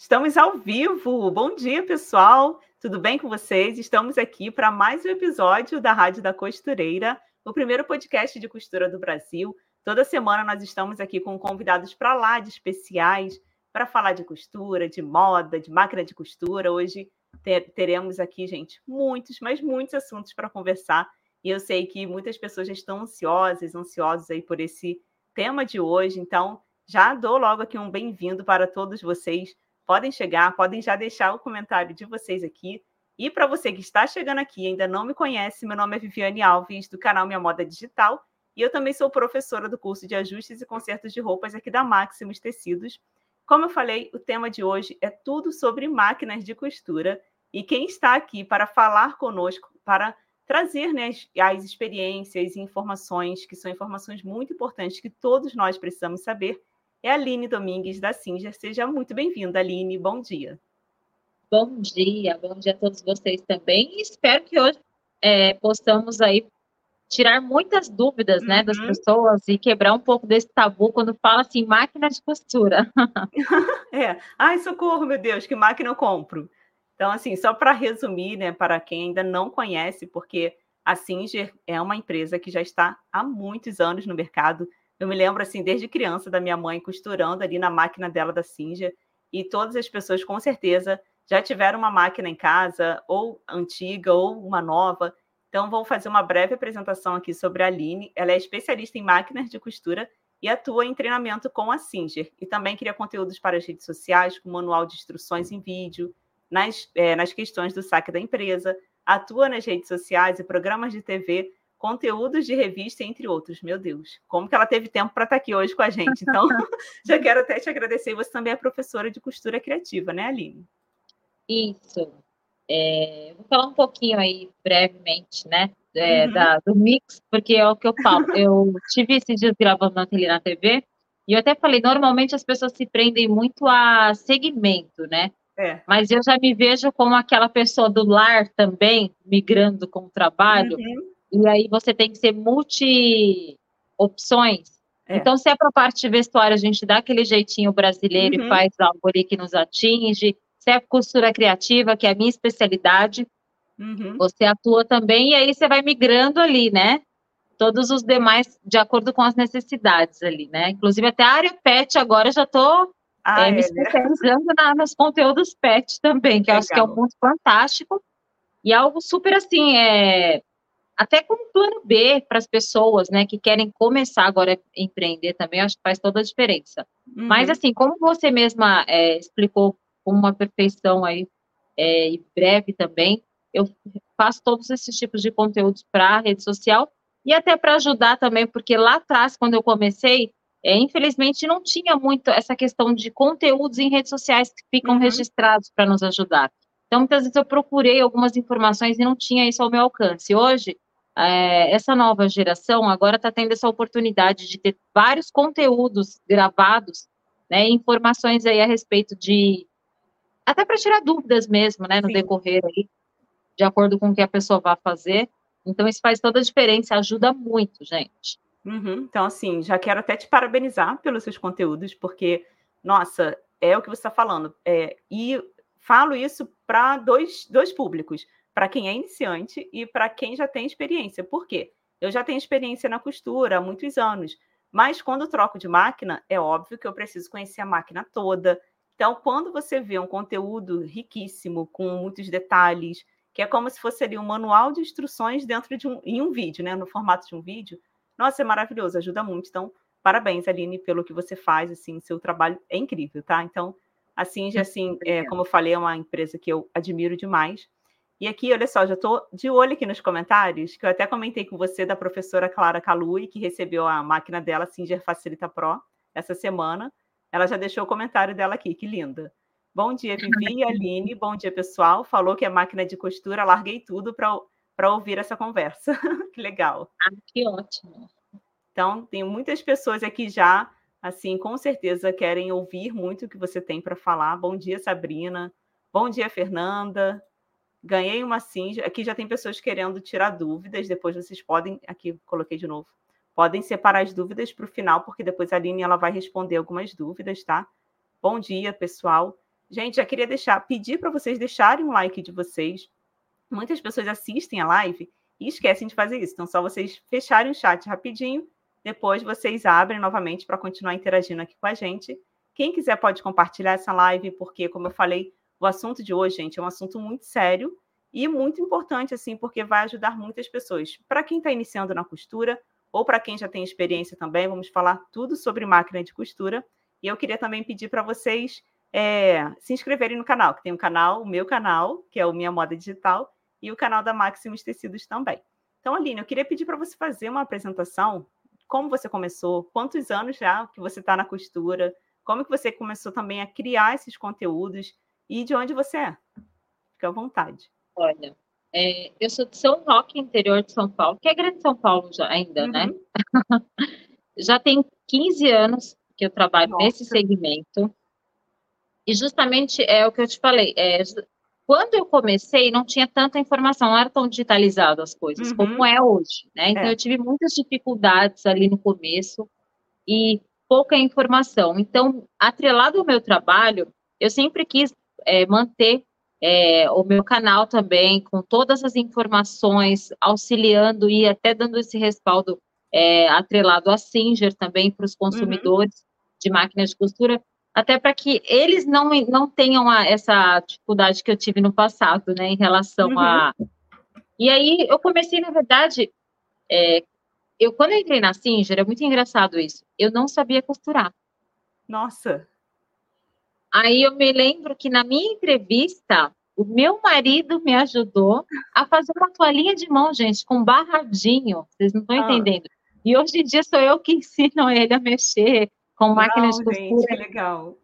Estamos ao vivo. Bom dia, pessoal. Tudo bem com vocês? Estamos aqui para mais um episódio da Rádio da Costureira, o primeiro podcast de costura do Brasil. Toda semana nós estamos aqui com convidados para lá de especiais para falar de costura, de moda, de máquina de costura. Hoje teremos aqui, gente, muitos, mas muitos assuntos para conversar. E eu sei que muitas pessoas já estão ansiosas, ansiosos aí por esse tema de hoje. Então, já dou logo aqui um bem-vindo para todos vocês. Podem chegar, podem já deixar o comentário de vocês aqui. E para você que está chegando aqui e ainda não me conhece, meu nome é Viviane Alves, do canal Minha Moda Digital. E eu também sou professora do curso de ajustes e consertos de roupas aqui da Maximus Tecidos. Como eu falei, o tema de hoje é tudo sobre máquinas de costura. E quem está aqui para falar conosco, para trazer né, as, as experiências e informações, que são informações muito importantes que todos nós precisamos saber, é a Aline Domingues, da Singer. Seja muito bem-vinda, Aline. Bom dia. Bom dia, bom dia a todos vocês também. Espero que hoje é, possamos aí tirar muitas dúvidas né, das uhum. pessoas e quebrar um pouco desse tabu quando fala assim, máquina de costura. é. Ai, socorro, meu Deus, que máquina eu compro? Então, assim, só para resumir, né, para quem ainda não conhece, porque a Singer é uma empresa que já está há muitos anos no mercado. Eu me lembro, assim, desde criança, da minha mãe costurando ali na máquina dela da Singer, e todas as pessoas, com certeza, já tiveram uma máquina em casa, ou antiga, ou uma nova. Então, vou fazer uma breve apresentação aqui sobre a Aline. Ela é especialista em máquinas de costura e atua em treinamento com a Singer. E também cria conteúdos para as redes sociais, com manual de instruções em vídeo, nas, é, nas questões do saque da empresa, atua nas redes sociais e programas de TV, conteúdos de revista, entre outros. Meu Deus, como que ela teve tempo para estar tá aqui hoje com a gente? Então, já quero até te agradecer. Você também é professora de costura criativa, né, Aline? Isso. É, vou falar um pouquinho aí brevemente, né, é, uhum. da, do mix, porque é o que eu falo. Eu tive esses dias gravando na tele na TV e eu até falei, normalmente as pessoas se prendem muito a segmento, né? É. Mas eu já me vejo como aquela pessoa do lar também, migrando com o trabalho, uhum. E aí você tem que ser multi opções. É. Então, se é para a parte de vestuário, a gente dá aquele jeitinho brasileiro uhum. e faz algo ali que nos atinge. Se é costura criativa, que é a minha especialidade, uhum. você atua também, e aí você vai migrando ali, né? Todos os demais de acordo com as necessidades ali, né? Inclusive, até a área pet agora já estou ah, é, me especializando na, nos conteúdos pet também, que Legal. eu acho que é um ponto fantástico e algo super assim, é, até como plano B para as pessoas, né, que querem começar agora a empreender também, acho que faz toda a diferença. Uhum. Mas assim, como você mesma é, explicou com uma perfeição aí é, e breve também, eu faço todos esses tipos de conteúdos para a rede social e até para ajudar também, porque lá atrás, quando eu comecei, é, infelizmente, não tinha muito essa questão de conteúdos em redes sociais que ficam uhum. registrados para nos ajudar. Então, muitas vezes eu procurei algumas informações e não tinha isso ao meu alcance. Hoje, é, essa nova geração agora está tendo essa oportunidade de ter vários conteúdos gravados, né, informações aí a respeito de até para tirar dúvidas mesmo, né, no Sim. decorrer aí, de acordo com o que a pessoa vai fazer. Então, isso faz toda a diferença, ajuda muito, gente. Uhum. Então, assim, já quero até te parabenizar pelos seus conteúdos, porque, nossa, é o que você está falando. É, e falo isso para dois, dois públicos: para quem é iniciante e para quem já tem experiência. Por quê? Eu já tenho experiência na costura há muitos anos, mas quando troco de máquina, é óbvio que eu preciso conhecer a máquina toda. Então, quando você vê um conteúdo riquíssimo, com muitos detalhes, que é como se fosse ali um manual de instruções dentro de um, em um vídeo, né, no formato de um vídeo, nossa, é maravilhoso, ajuda muito. Então, parabéns, Aline, pelo que você faz, assim, seu trabalho é incrível, tá? Então, assim, já assim, é, como eu falei, é uma empresa que eu admiro demais. E aqui, olha só, já estou de olho aqui nos comentários, que eu até comentei com você da professora Clara Calui, que recebeu a máquina dela, Singer Facilita Pro, essa semana. Ela já deixou o comentário dela aqui, que linda. Bom dia, Vivi e Aline. Bom dia, pessoal. Falou que é máquina de costura, larguei tudo para para ouvir essa conversa. que legal. Ah, que ótimo. Então, tem muitas pessoas aqui já, assim, com certeza querem ouvir muito o que você tem para falar. Bom dia, Sabrina. Bom dia, Fernanda. Ganhei uma sim. Aqui já tem pessoas querendo tirar dúvidas. Depois vocês podem, aqui coloquei de novo, podem separar as dúvidas para o final, porque depois a Aline ela vai responder algumas dúvidas, tá? Bom dia, pessoal. Gente, já queria deixar, pedir para vocês deixarem um like de vocês. Muitas pessoas assistem a live e esquecem de fazer isso. Então, só vocês fecharem o chat rapidinho, depois vocês abrem novamente para continuar interagindo aqui com a gente. Quem quiser pode compartilhar essa live, porque, como eu falei, o assunto de hoje, gente, é um assunto muito sério e muito importante, assim, porque vai ajudar muitas pessoas. Para quem está iniciando na costura, ou para quem já tem experiência também, vamos falar tudo sobre máquina de costura. E eu queria também pedir para vocês é, se inscreverem no canal, que tem um canal, o meu canal, que é o Minha Moda Digital, e o canal da Maximus Tecidos também. Então, Aline, eu queria pedir para você fazer uma apresentação, como você começou, quantos anos já que você está na costura, como que você começou também a criar esses conteúdos e de onde você é. Fique à vontade. Olha, é, eu sou de São Roque, interior de São Paulo, que é grande São Paulo já, ainda, né? uhum. né? já tem 15 anos que eu trabalho Nossa. nesse segmento. E justamente é o que eu te falei. É, quando eu comecei, não tinha tanta informação, não era tão digitalizado as coisas uhum. como é hoje, né? Então, é. eu tive muitas dificuldades ali no começo e pouca informação. Então, atrelado ao meu trabalho, eu sempre quis é, manter é, o meu canal também, com todas as informações, auxiliando e até dando esse respaldo é, atrelado a Singer também para os consumidores uhum. de máquinas de costura, até para que eles não, não tenham a, essa dificuldade que eu tive no passado, né, em relação uhum. a... E aí eu comecei, na verdade, é, eu quando eu entrei na Singer, é muito engraçado isso, eu não sabia costurar. Nossa! Aí eu me lembro que na minha entrevista, o meu marido me ajudou a fazer uma toalhinha de mão, gente, com barradinho. Vocês não estão ah. entendendo. E hoje em dia sou eu que ensino ele a mexer com máquinas de costura. Gente, legal.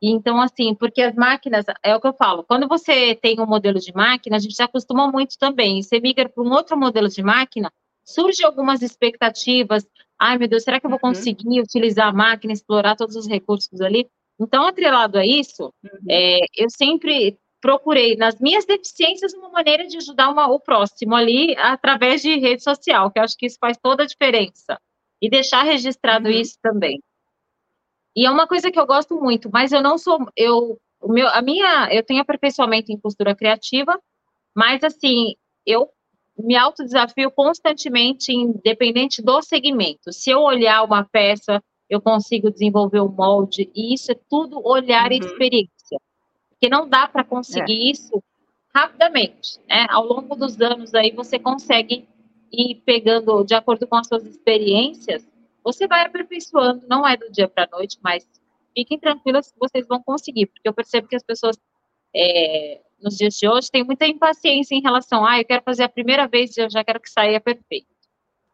Então, assim, porque as máquinas, é o que eu falo, quando você tem um modelo de máquina, a gente já acostuma muito também. Você migra para um outro modelo de máquina, surge algumas expectativas. Ai, meu Deus, será que eu vou uhum. conseguir utilizar a máquina, explorar todos os recursos ali? Então, atrelado a isso, uhum. é, eu sempre procurei, nas minhas deficiências, uma maneira de ajudar uma, o próximo ali, através de rede social, que eu acho que isso faz toda a diferença. E deixar registrado uhum. isso também. E é uma coisa que eu gosto muito, mas eu não sou, eu, o meu, a minha, eu tenho aperfeiçoamento em costura criativa, mas assim, eu me autodesafio constantemente, independente do segmento. Se eu olhar uma peça, eu consigo desenvolver o molde, e isso é tudo olhar uhum. e experiência. Porque não dá para conseguir é. isso rapidamente, né? Ao longo dos anos aí você consegue ir pegando de acordo com as suas experiências, você vai aperfeiçoando, não é do dia para a noite, mas fiquem tranquilas que vocês vão conseguir, porque eu percebo que as pessoas é, nos dias de hoje têm muita impaciência em relação, ah, eu quero fazer a primeira vez e eu já quero que saia perfeito.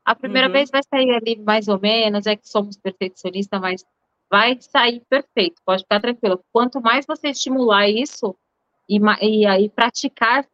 A primeira uhum. vez vai sair ali mais ou menos, é que somos perfeccionistas, mas vai sair perfeito, pode ficar tranquilo. Quanto mais você estimular isso e, e aí praticar,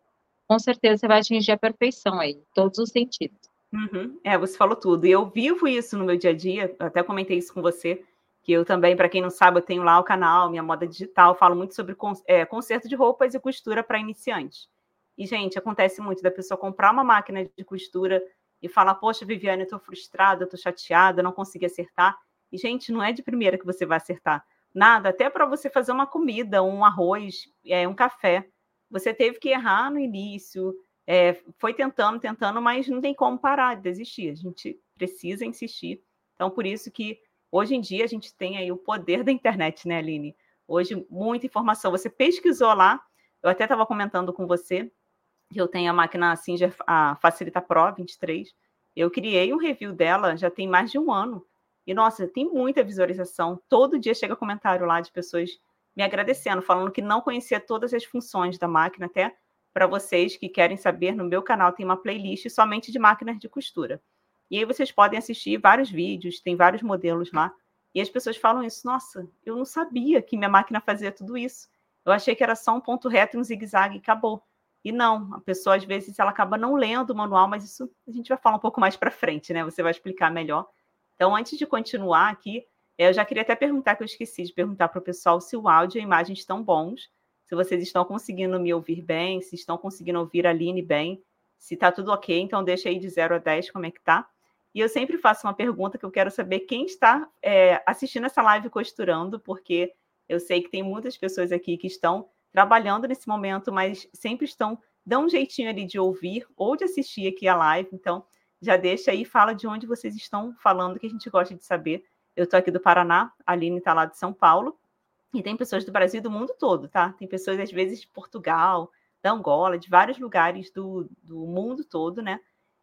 com certeza você vai atingir a perfeição aí, em todos os sentidos. Uhum. É, você falou tudo. E eu vivo isso no meu dia a dia, até comentei isso com você, que eu também, para quem não sabe, eu tenho lá o canal, minha moda digital, falo muito sobre é, conserto de roupas e costura para iniciantes. E, gente, acontece muito da pessoa comprar uma máquina de costura e falar, poxa, Viviane, eu estou frustrada, eu estou chateada, não consegui acertar. E, gente, não é de primeira que você vai acertar. Nada, até para você fazer uma comida, um arroz, é, um café. Você teve que errar no início, é, foi tentando, tentando, mas não tem como parar de desistir. A gente precisa insistir. Então, por isso que hoje em dia a gente tem aí o poder da internet, né, Aline? Hoje, muita informação. Você pesquisou lá, eu até estava comentando com você eu tenho a máquina Singer, a Facilita Pro 23. Eu criei um review dela já tem mais de um ano. E, nossa, tem muita visualização. Todo dia chega comentário lá de pessoas me agradecendo, falando que não conhecia todas as funções da máquina. Até para vocês que querem saber, no meu canal tem uma playlist somente de máquinas de costura. E aí vocês podem assistir vários vídeos, tem vários modelos lá. E as pessoas falam isso, nossa, eu não sabia que minha máquina fazia tudo isso. Eu achei que era só um ponto reto e um zigue-zague e acabou. E não, a pessoa às vezes ela acaba não lendo o manual, mas isso a gente vai falar um pouco mais para frente, né? Você vai explicar melhor. Então, antes de continuar aqui, eu já queria até perguntar, que eu esqueci de perguntar para o pessoal se o áudio e a imagem estão bons, se vocês estão conseguindo me ouvir bem, se estão conseguindo ouvir a Aline bem, se está tudo ok, então deixa aí de 0 a 10 como é que tá. E eu sempre faço uma pergunta que eu quero saber quem está é, assistindo essa live costurando, porque Eu sei que tem muitas pessoas aqui que estão trabalhando nesse momento, mas sempre estão dão um jeitinho ali de ouvir ou de assistir aqui a live. Então, já deixa aí, fala de onde vocês estão falando, que a gente gosta de saber. Eu estou aqui do Paraná, a Aline está lá de São Paulo, e tem pessoas do Brasil do mundo todo, tá? Tem pessoas, às vezes, de Portugal, da Angola, de vários lugares do, do mundo todo, né?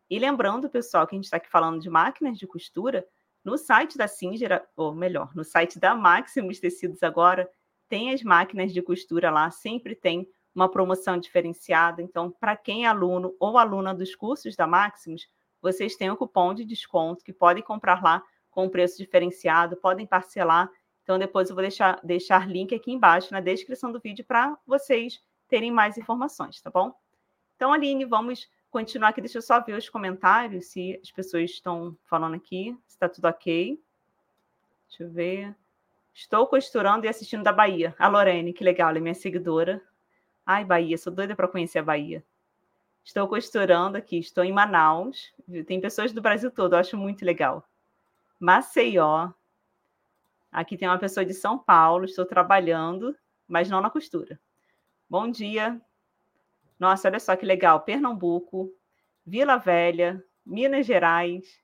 E lembrando, pessoal, que a gente está aqui falando de máquinas de costura, no site da Singer, ou melhor, no site da Maximus Tecidos agora, tem as máquinas de costura lá, sempre tem uma promoção diferenciada. Então, para quem é aluno ou aluna dos cursos da Maximus, vocês têm um cupom de desconto que podem comprar lá com preço diferenciado, podem parcelar. Então, depois eu vou deixar, deixar link aqui embaixo na descrição do vídeo para vocês terem mais informações, tá bom? Então, Aline, vamos continuar aqui. Deixa eu só ver os comentários, se as pessoas estão falando aqui, se está tudo ok. Deixa eu ver. Estou costurando e assistindo da Bahia. A Lorene, que legal, ela é minha seguidora. Ai, Bahia, sou doida para conhecer a Bahia. Estou costurando aqui, estou em Manaus. Tem pessoas do Brasil todo, acho muito legal. Maceió. Aqui tem uma pessoa de São Paulo, estou trabalhando, mas não na costura. Bom dia. Nossa, olha só que legal. Pernambuco, Vila Velha, Minas Gerais.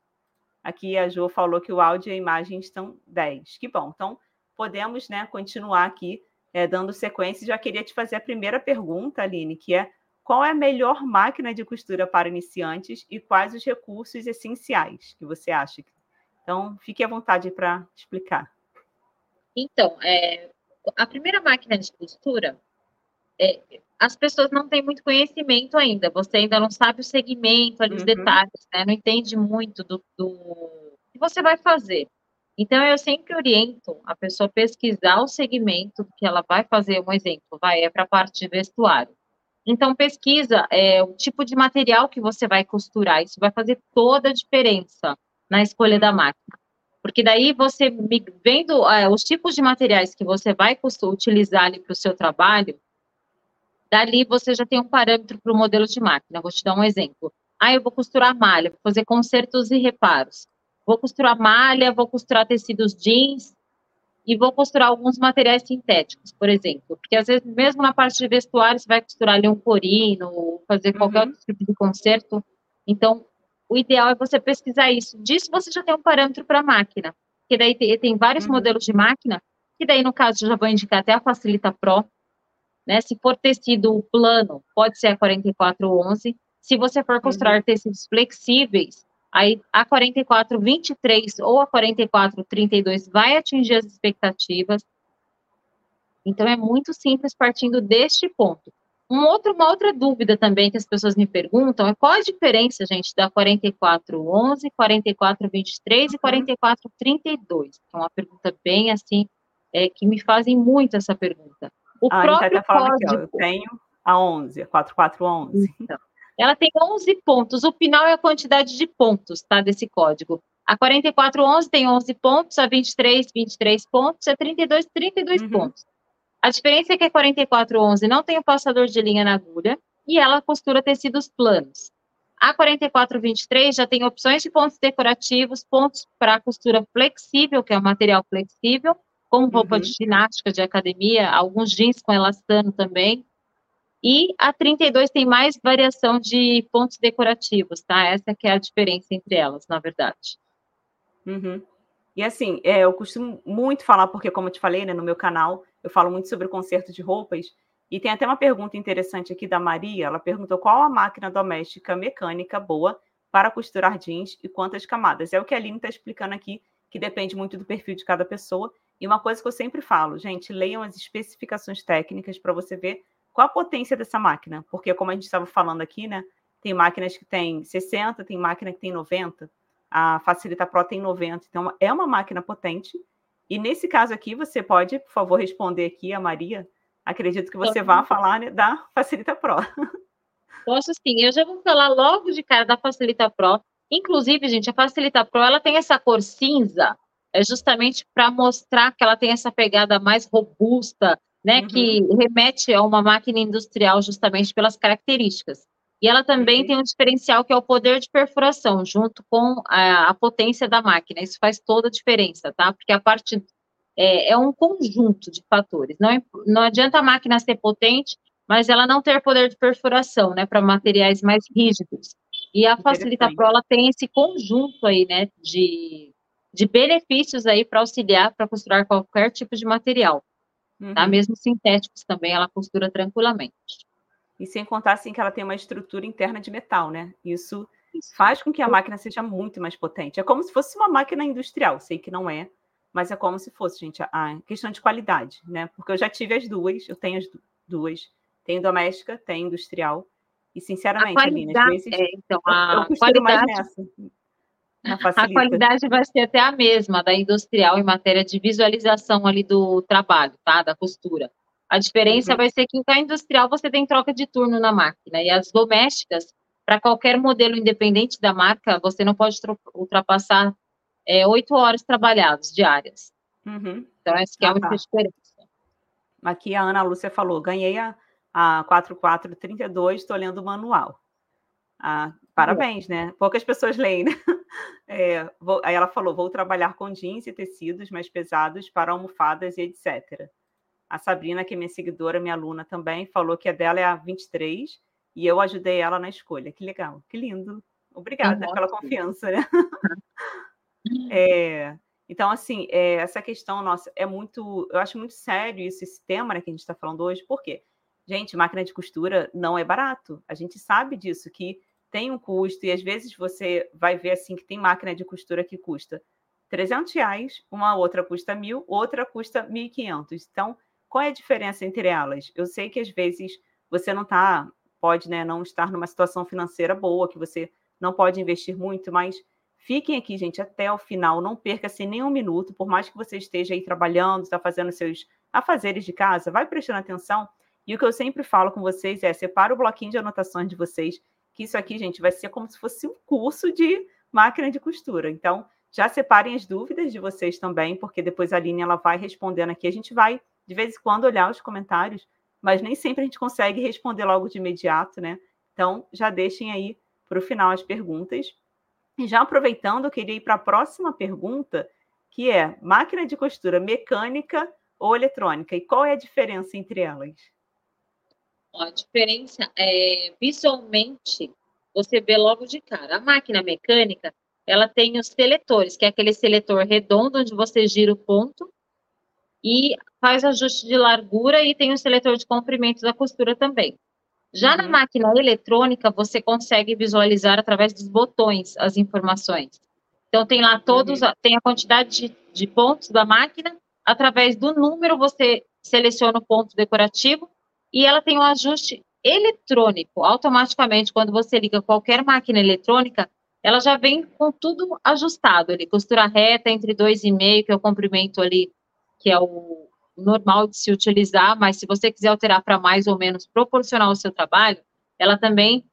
Aqui a Jo falou que o áudio e a imagem estão 10. Que bom. Então, podemos né, continuar aqui é, dando sequência. Já queria te fazer a primeira pergunta, Aline, que é qual é a melhor máquina de costura para iniciantes e quais os recursos essenciais que você acha? Então, fique à vontade para explicar. Então, é, a primeira máquina de costura, é, as pessoas não têm muito conhecimento ainda, você ainda não sabe o segmento, ali, os uhum. detalhes, né? não entende muito do, do que você vai fazer. Então, eu sempre oriento a pessoa pesquisar o segmento que ela vai fazer. Um exemplo, vai, é para a parte de vestuário. Então, pesquisa é, o tipo de material que você vai costurar. Isso vai fazer toda a diferença na escolha da máquina. Porque daí você, vendo é, os tipos de materiais que você vai utilizar ali para o seu trabalho, Dali você já tem um parâmetro para o modelo de máquina. Vou te dar um exemplo. Ah, eu vou costurar malha, vou fazer consertos e reparos. Vou costurar malha, vou costurar tecidos jeans e vou costurar alguns materiais sintéticos, por exemplo. Porque às vezes, mesmo na parte de vestuário, você vai costurar ali um corino, fazer qualquer uhum. outro tipo de conserto. Então, o ideal é você pesquisar isso. Disso você já tem um parâmetro para a máquina. Que daí tem, tem vários uhum. modelos de máquina, que daí, no caso, já vou indicar até a Facilita Pro, né? Se for tecido plano, pode ser a 4411. Se você for costurar uhum. tecidos flexíveis, aí a 4423 ou a 4432 vai atingir as expectativas. Então é muito simples partindo deste ponto. Um outro, uma outra dúvida também que as pessoas me perguntam é qual a diferença, gente, da 4411, 4423 e 4432? É uma pergunta bem assim, é, que me fazem muito essa pergunta. O ah, próprio tá falando código... aqui, ó, eu tenho a 11, a 4411. Então, ela tem 11 pontos. O final é a quantidade de pontos, tá, desse código. A 4411 tem 11 pontos, a 23, 23 pontos, a 32, 32 uhum. pontos. A diferença é que a 4411 não tem o passador de linha na agulha e ela costura tecidos planos. A 4423 já tem opções de pontos decorativos, pontos para costura flexível, que é o material flexível, como roupa uhum. de ginástica de academia, alguns jeans com elastano também. E a 32 tem mais variação de pontos decorativos, tá? Essa que é a diferença entre elas, na verdade. Uhum. E assim, é, eu costumo muito falar, porque como eu te falei, né, no meu canal, eu falo muito sobre o conserto de roupas, e tem até uma pergunta interessante aqui da Maria, ela perguntou qual a máquina doméstica mecânica boa para costurar jeans e quantas camadas. É o que a Aline está explicando aqui, que depende muito do perfil de cada pessoa. E uma coisa que eu sempre falo, gente, leiam as especificações técnicas para você ver qual a potência dessa máquina. Porque, como a gente estava falando aqui, né? Tem máquinas que tem 60, tem máquina que tem 90. A Facilita Pro tem 90. Então, é uma máquina potente. E nesse caso aqui, você pode, por favor, responder aqui a Maria. Acredito que você vá falar né, da Facilita Pro. Posso sim. Eu já vou falar logo de cara da Facilita Pro. Inclusive, gente, a Facilita Pro ela tem essa cor cinza é justamente para mostrar que ela tem essa pegada mais robusta, né, uhum. que remete a uma máquina industrial justamente pelas características. E ela também uhum. tem um diferencial que é o poder de perfuração, junto com a, a, potência da máquina. Isso faz toda a diferença, tá? Porque a parte é, é, um conjunto de fatores. Não, não adianta a máquina ser potente, mas ela não ter poder de perfuração, né, para materiais mais rígidos. E a Facilita Pro, ela tem esse conjunto aí, né, de, de benefícios aí para auxiliar para costurar qualquer tipo de material. Tá? Uhum. Tá? Mesmo sintéticos também, ela costura tranquilamente. E sem contar, assim, que ela tem uma estrutura interna de metal, né? Isso faz com que a máquina seja muito mais potente. É como se fosse uma máquina industrial, sei que não é, mas é como se fosse, gente, a questão de qualidade, né? Porque eu já tive as duas, eu tenho as duas, tenho doméstica, tenho industrial, e sinceramente, Aline, às vezes é, então, a eu costuro qualidade... mais nessa. A qualidade vai ser até a mesma da industrial em matéria de visualização ali do trabalho, tá? Da costura. A diferença uhum. vai ser que em industrial você tem troca de turno na máquina e as domésticas para qualquer modelo independente da marca, você não pode ultrapassar é, oito horas trabalhadas diárias. Uhum. Então, essa que é a única tá. diferença. Aqui a Ana Lúcia falou, ganhei a, a 4432, estou lendo o manual. Ah, parabéns, né? Poucas pessoas leem, né? É, vou, aí ela falou, vou trabalhar com jeans e tecidos mais pesados para almofadas e etc. A Sabrina, que é minha seguidora, minha aluna também, falou que a dela é a 23 e eu ajudei ela na escolha. Que legal, que lindo. Obrigada pela confiança, né? é, então, assim, é, essa questão nossa é muito. Eu acho muito sério isso, esse tema né, que a gente está falando hoje, por quê? Gente, máquina de costura não é barato. A gente sabe disso, que tem um custo, e às vezes você vai ver assim que tem máquina de costura que custa 300 reais, uma outra custa mil, outra custa 1.500. Então, qual é a diferença entre elas? Eu sei que às vezes você não está pode né, não estar numa situação financeira boa, que você não pode investir muito, mas fiquem aqui, gente, até o final, não perca assim nem um minuto, por mais que você esteja aí trabalhando, está fazendo seus afazeres de casa, vai prestando atenção. E o que eu sempre falo com vocês é: separa o bloquinho de anotações de vocês, que isso aqui, gente, vai ser como se fosse um curso de máquina de costura. Então, já separem as dúvidas de vocês também, porque depois a Aline ela vai respondendo aqui. A gente vai, de vez em quando, olhar os comentários mas nem sempre a gente consegue responder logo de imediato, né? Então, já deixem aí para o final as perguntas. E já aproveitando, eu queria ir para a próxima pergunta, que é máquina de costura mecânica ou eletrônica? E qual é a diferença entre elas? A diferença é visualmente você vê logo de cara. A máquina mecânica, ela tem os seletores, que é aquele seletor redondo onde você gira o ponto e faz ajuste de largura e tem o seletor de comprimento da costura também. Já uhum. na máquina eletrônica, você consegue visualizar através dos botões as informações. Então, tem lá todos, uhum. tem a quantidade de, de pontos da máquina, através do número você seleciona o ponto decorativo e ela tem um ajuste eletrônico. Automaticamente, quando você liga qualquer máquina eletrônica, ela já vem com tudo ajustado ali, costura reta entre 2,5, que é o comprimento ali que é o normal de se utilizar, mas se você quiser alterar para mais ou menos proporcional ao seu trabalho, ela também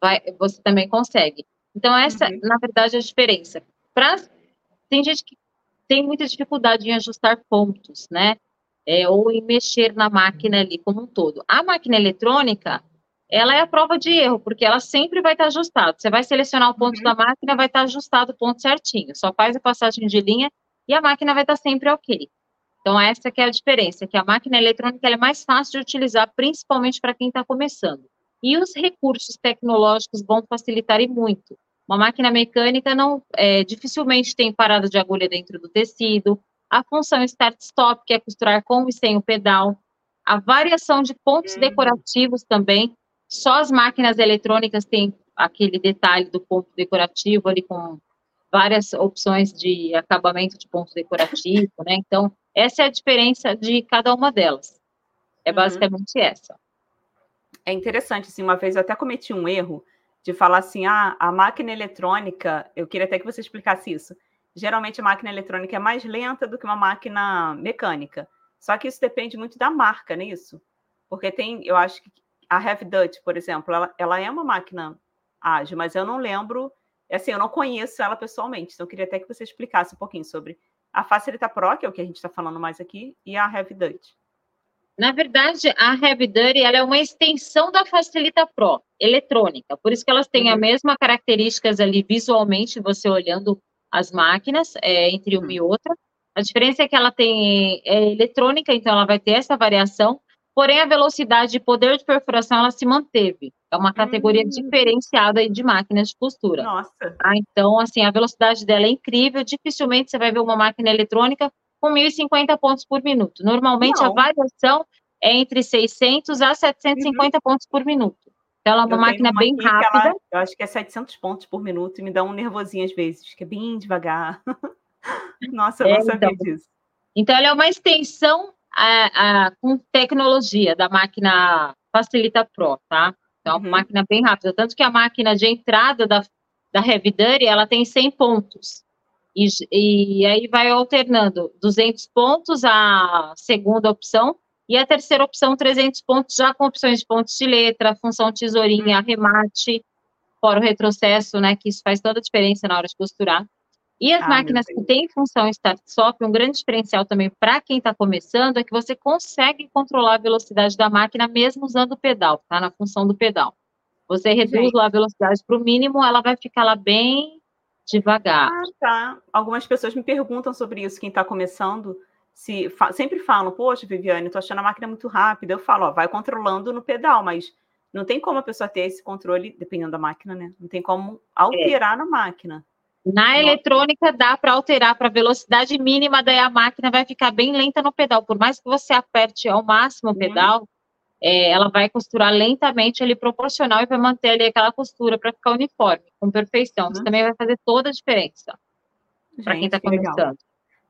vai, você também consegue. Então, essa, uhum. na verdade, é a diferença. Pra, tem gente que tem muita dificuldade em ajustar pontos, né? É, ou em mexer na máquina ali como um todo. A máquina eletrônica, ela é a prova de erro, porque ela sempre vai estar ajustada. Você vai selecionar o ponto uhum. da máquina, vai estar ajustado o ponto certinho. Só faz a passagem de linha e a máquina vai estar sempre ok. Então, essa que é a diferença, que a máquina eletrônica é mais fácil de utilizar, principalmente para quem está começando. E os recursos tecnológicos vão facilitar e muito. Uma máquina mecânica não é, dificilmente tem parada de agulha dentro do tecido, a função start-stop, que é costurar com e sem o pedal, a variação de pontos hum. decorativos também. Só as máquinas eletrônicas têm aquele detalhe do ponto decorativo ali com várias opções de acabamento de ponto decorativo, né? Então, essa é a diferença de cada uma delas. É uhum. basicamente uhum. essa. É interessante, assim, uma vez eu até cometi um erro de falar assim, ah, a máquina eletrônica, eu queria até que você explicasse isso. Geralmente a máquina eletrônica é mais lenta do que uma máquina mecânica. Só que isso depende muito da marca, não é isso? Porque tem, eu acho que a Heavy Dutch, por exemplo, ela, ela é uma máquina ágil, mas eu não lembro é assim, eu não conheço ela pessoalmente, então eu queria até que você explicasse um pouquinho sobre a Facilita Pro, que é o que a gente está falando mais aqui, e a Heavy. Na verdade, a Heavy Duty ela é uma extensão da Facilita Pro, eletrônica. Por isso que elas têm uhum. a mesma características ali visualmente, você olhando as máquinas é, entre uma uhum. e outra. A diferença é que ela tem é eletrônica, então ela vai ter essa variação, porém a velocidade e poder de perfuração ela se manteve. É uma categoria hum. diferenciada de máquinas de costura. Nossa. Ah, então, assim, a velocidade dela é incrível. Dificilmente você vai ver uma máquina eletrônica com 1.050 pontos por minuto. Normalmente Não. a variação é entre 600 a 750 uhum. pontos por minuto. Então, ela é uma eu máquina uma bem rápida. Ela, eu acho que é 700 pontos por minuto e me dá um nervosinho às vezes, que é bem devagar. Nossa, eu é, não sabia então, disso. Então, ela é uma extensão a, a, com tecnologia da máquina Facilita Pro, tá? Então, é uma uhum. máquina bem rápida. Tanto que a máquina de entrada da, da Heavy Duty, ela tem 100 pontos. E, e aí vai alternando 200 pontos a segunda opção e a terceira opção 300 pontos já com opções de pontos de letra, função tesourinha, remate, fora o retrocesso, né, que isso faz toda a diferença na hora de costurar. E as ah, máquinas que têm função start-stop, um grande diferencial também para quem está começando é que você consegue controlar a velocidade da máquina mesmo usando o pedal, tá? Na função do pedal. Você reduz lá a velocidade para o mínimo, ela vai ficar lá bem devagar. Ah, tá. Algumas pessoas me perguntam sobre isso, quem está começando, se fa sempre falam, poxa, Viviane, estou achando a máquina muito rápida. Eu falo, ó, vai controlando no pedal, mas não tem como a pessoa ter esse controle, dependendo da máquina, né? Não tem como alterar é. na máquina. Na eletrônica dá para alterar para velocidade mínima, daí a máquina vai ficar bem lenta no pedal. Por mais que você aperte ao máximo o uhum. pedal, uhum. é, ela vai costurar lentamente ali proporcional e vai manter ali aquela costura para ficar uniforme, com perfeição. Uhum. Isso também vai fazer toda a diferença para quem está começando. Legal.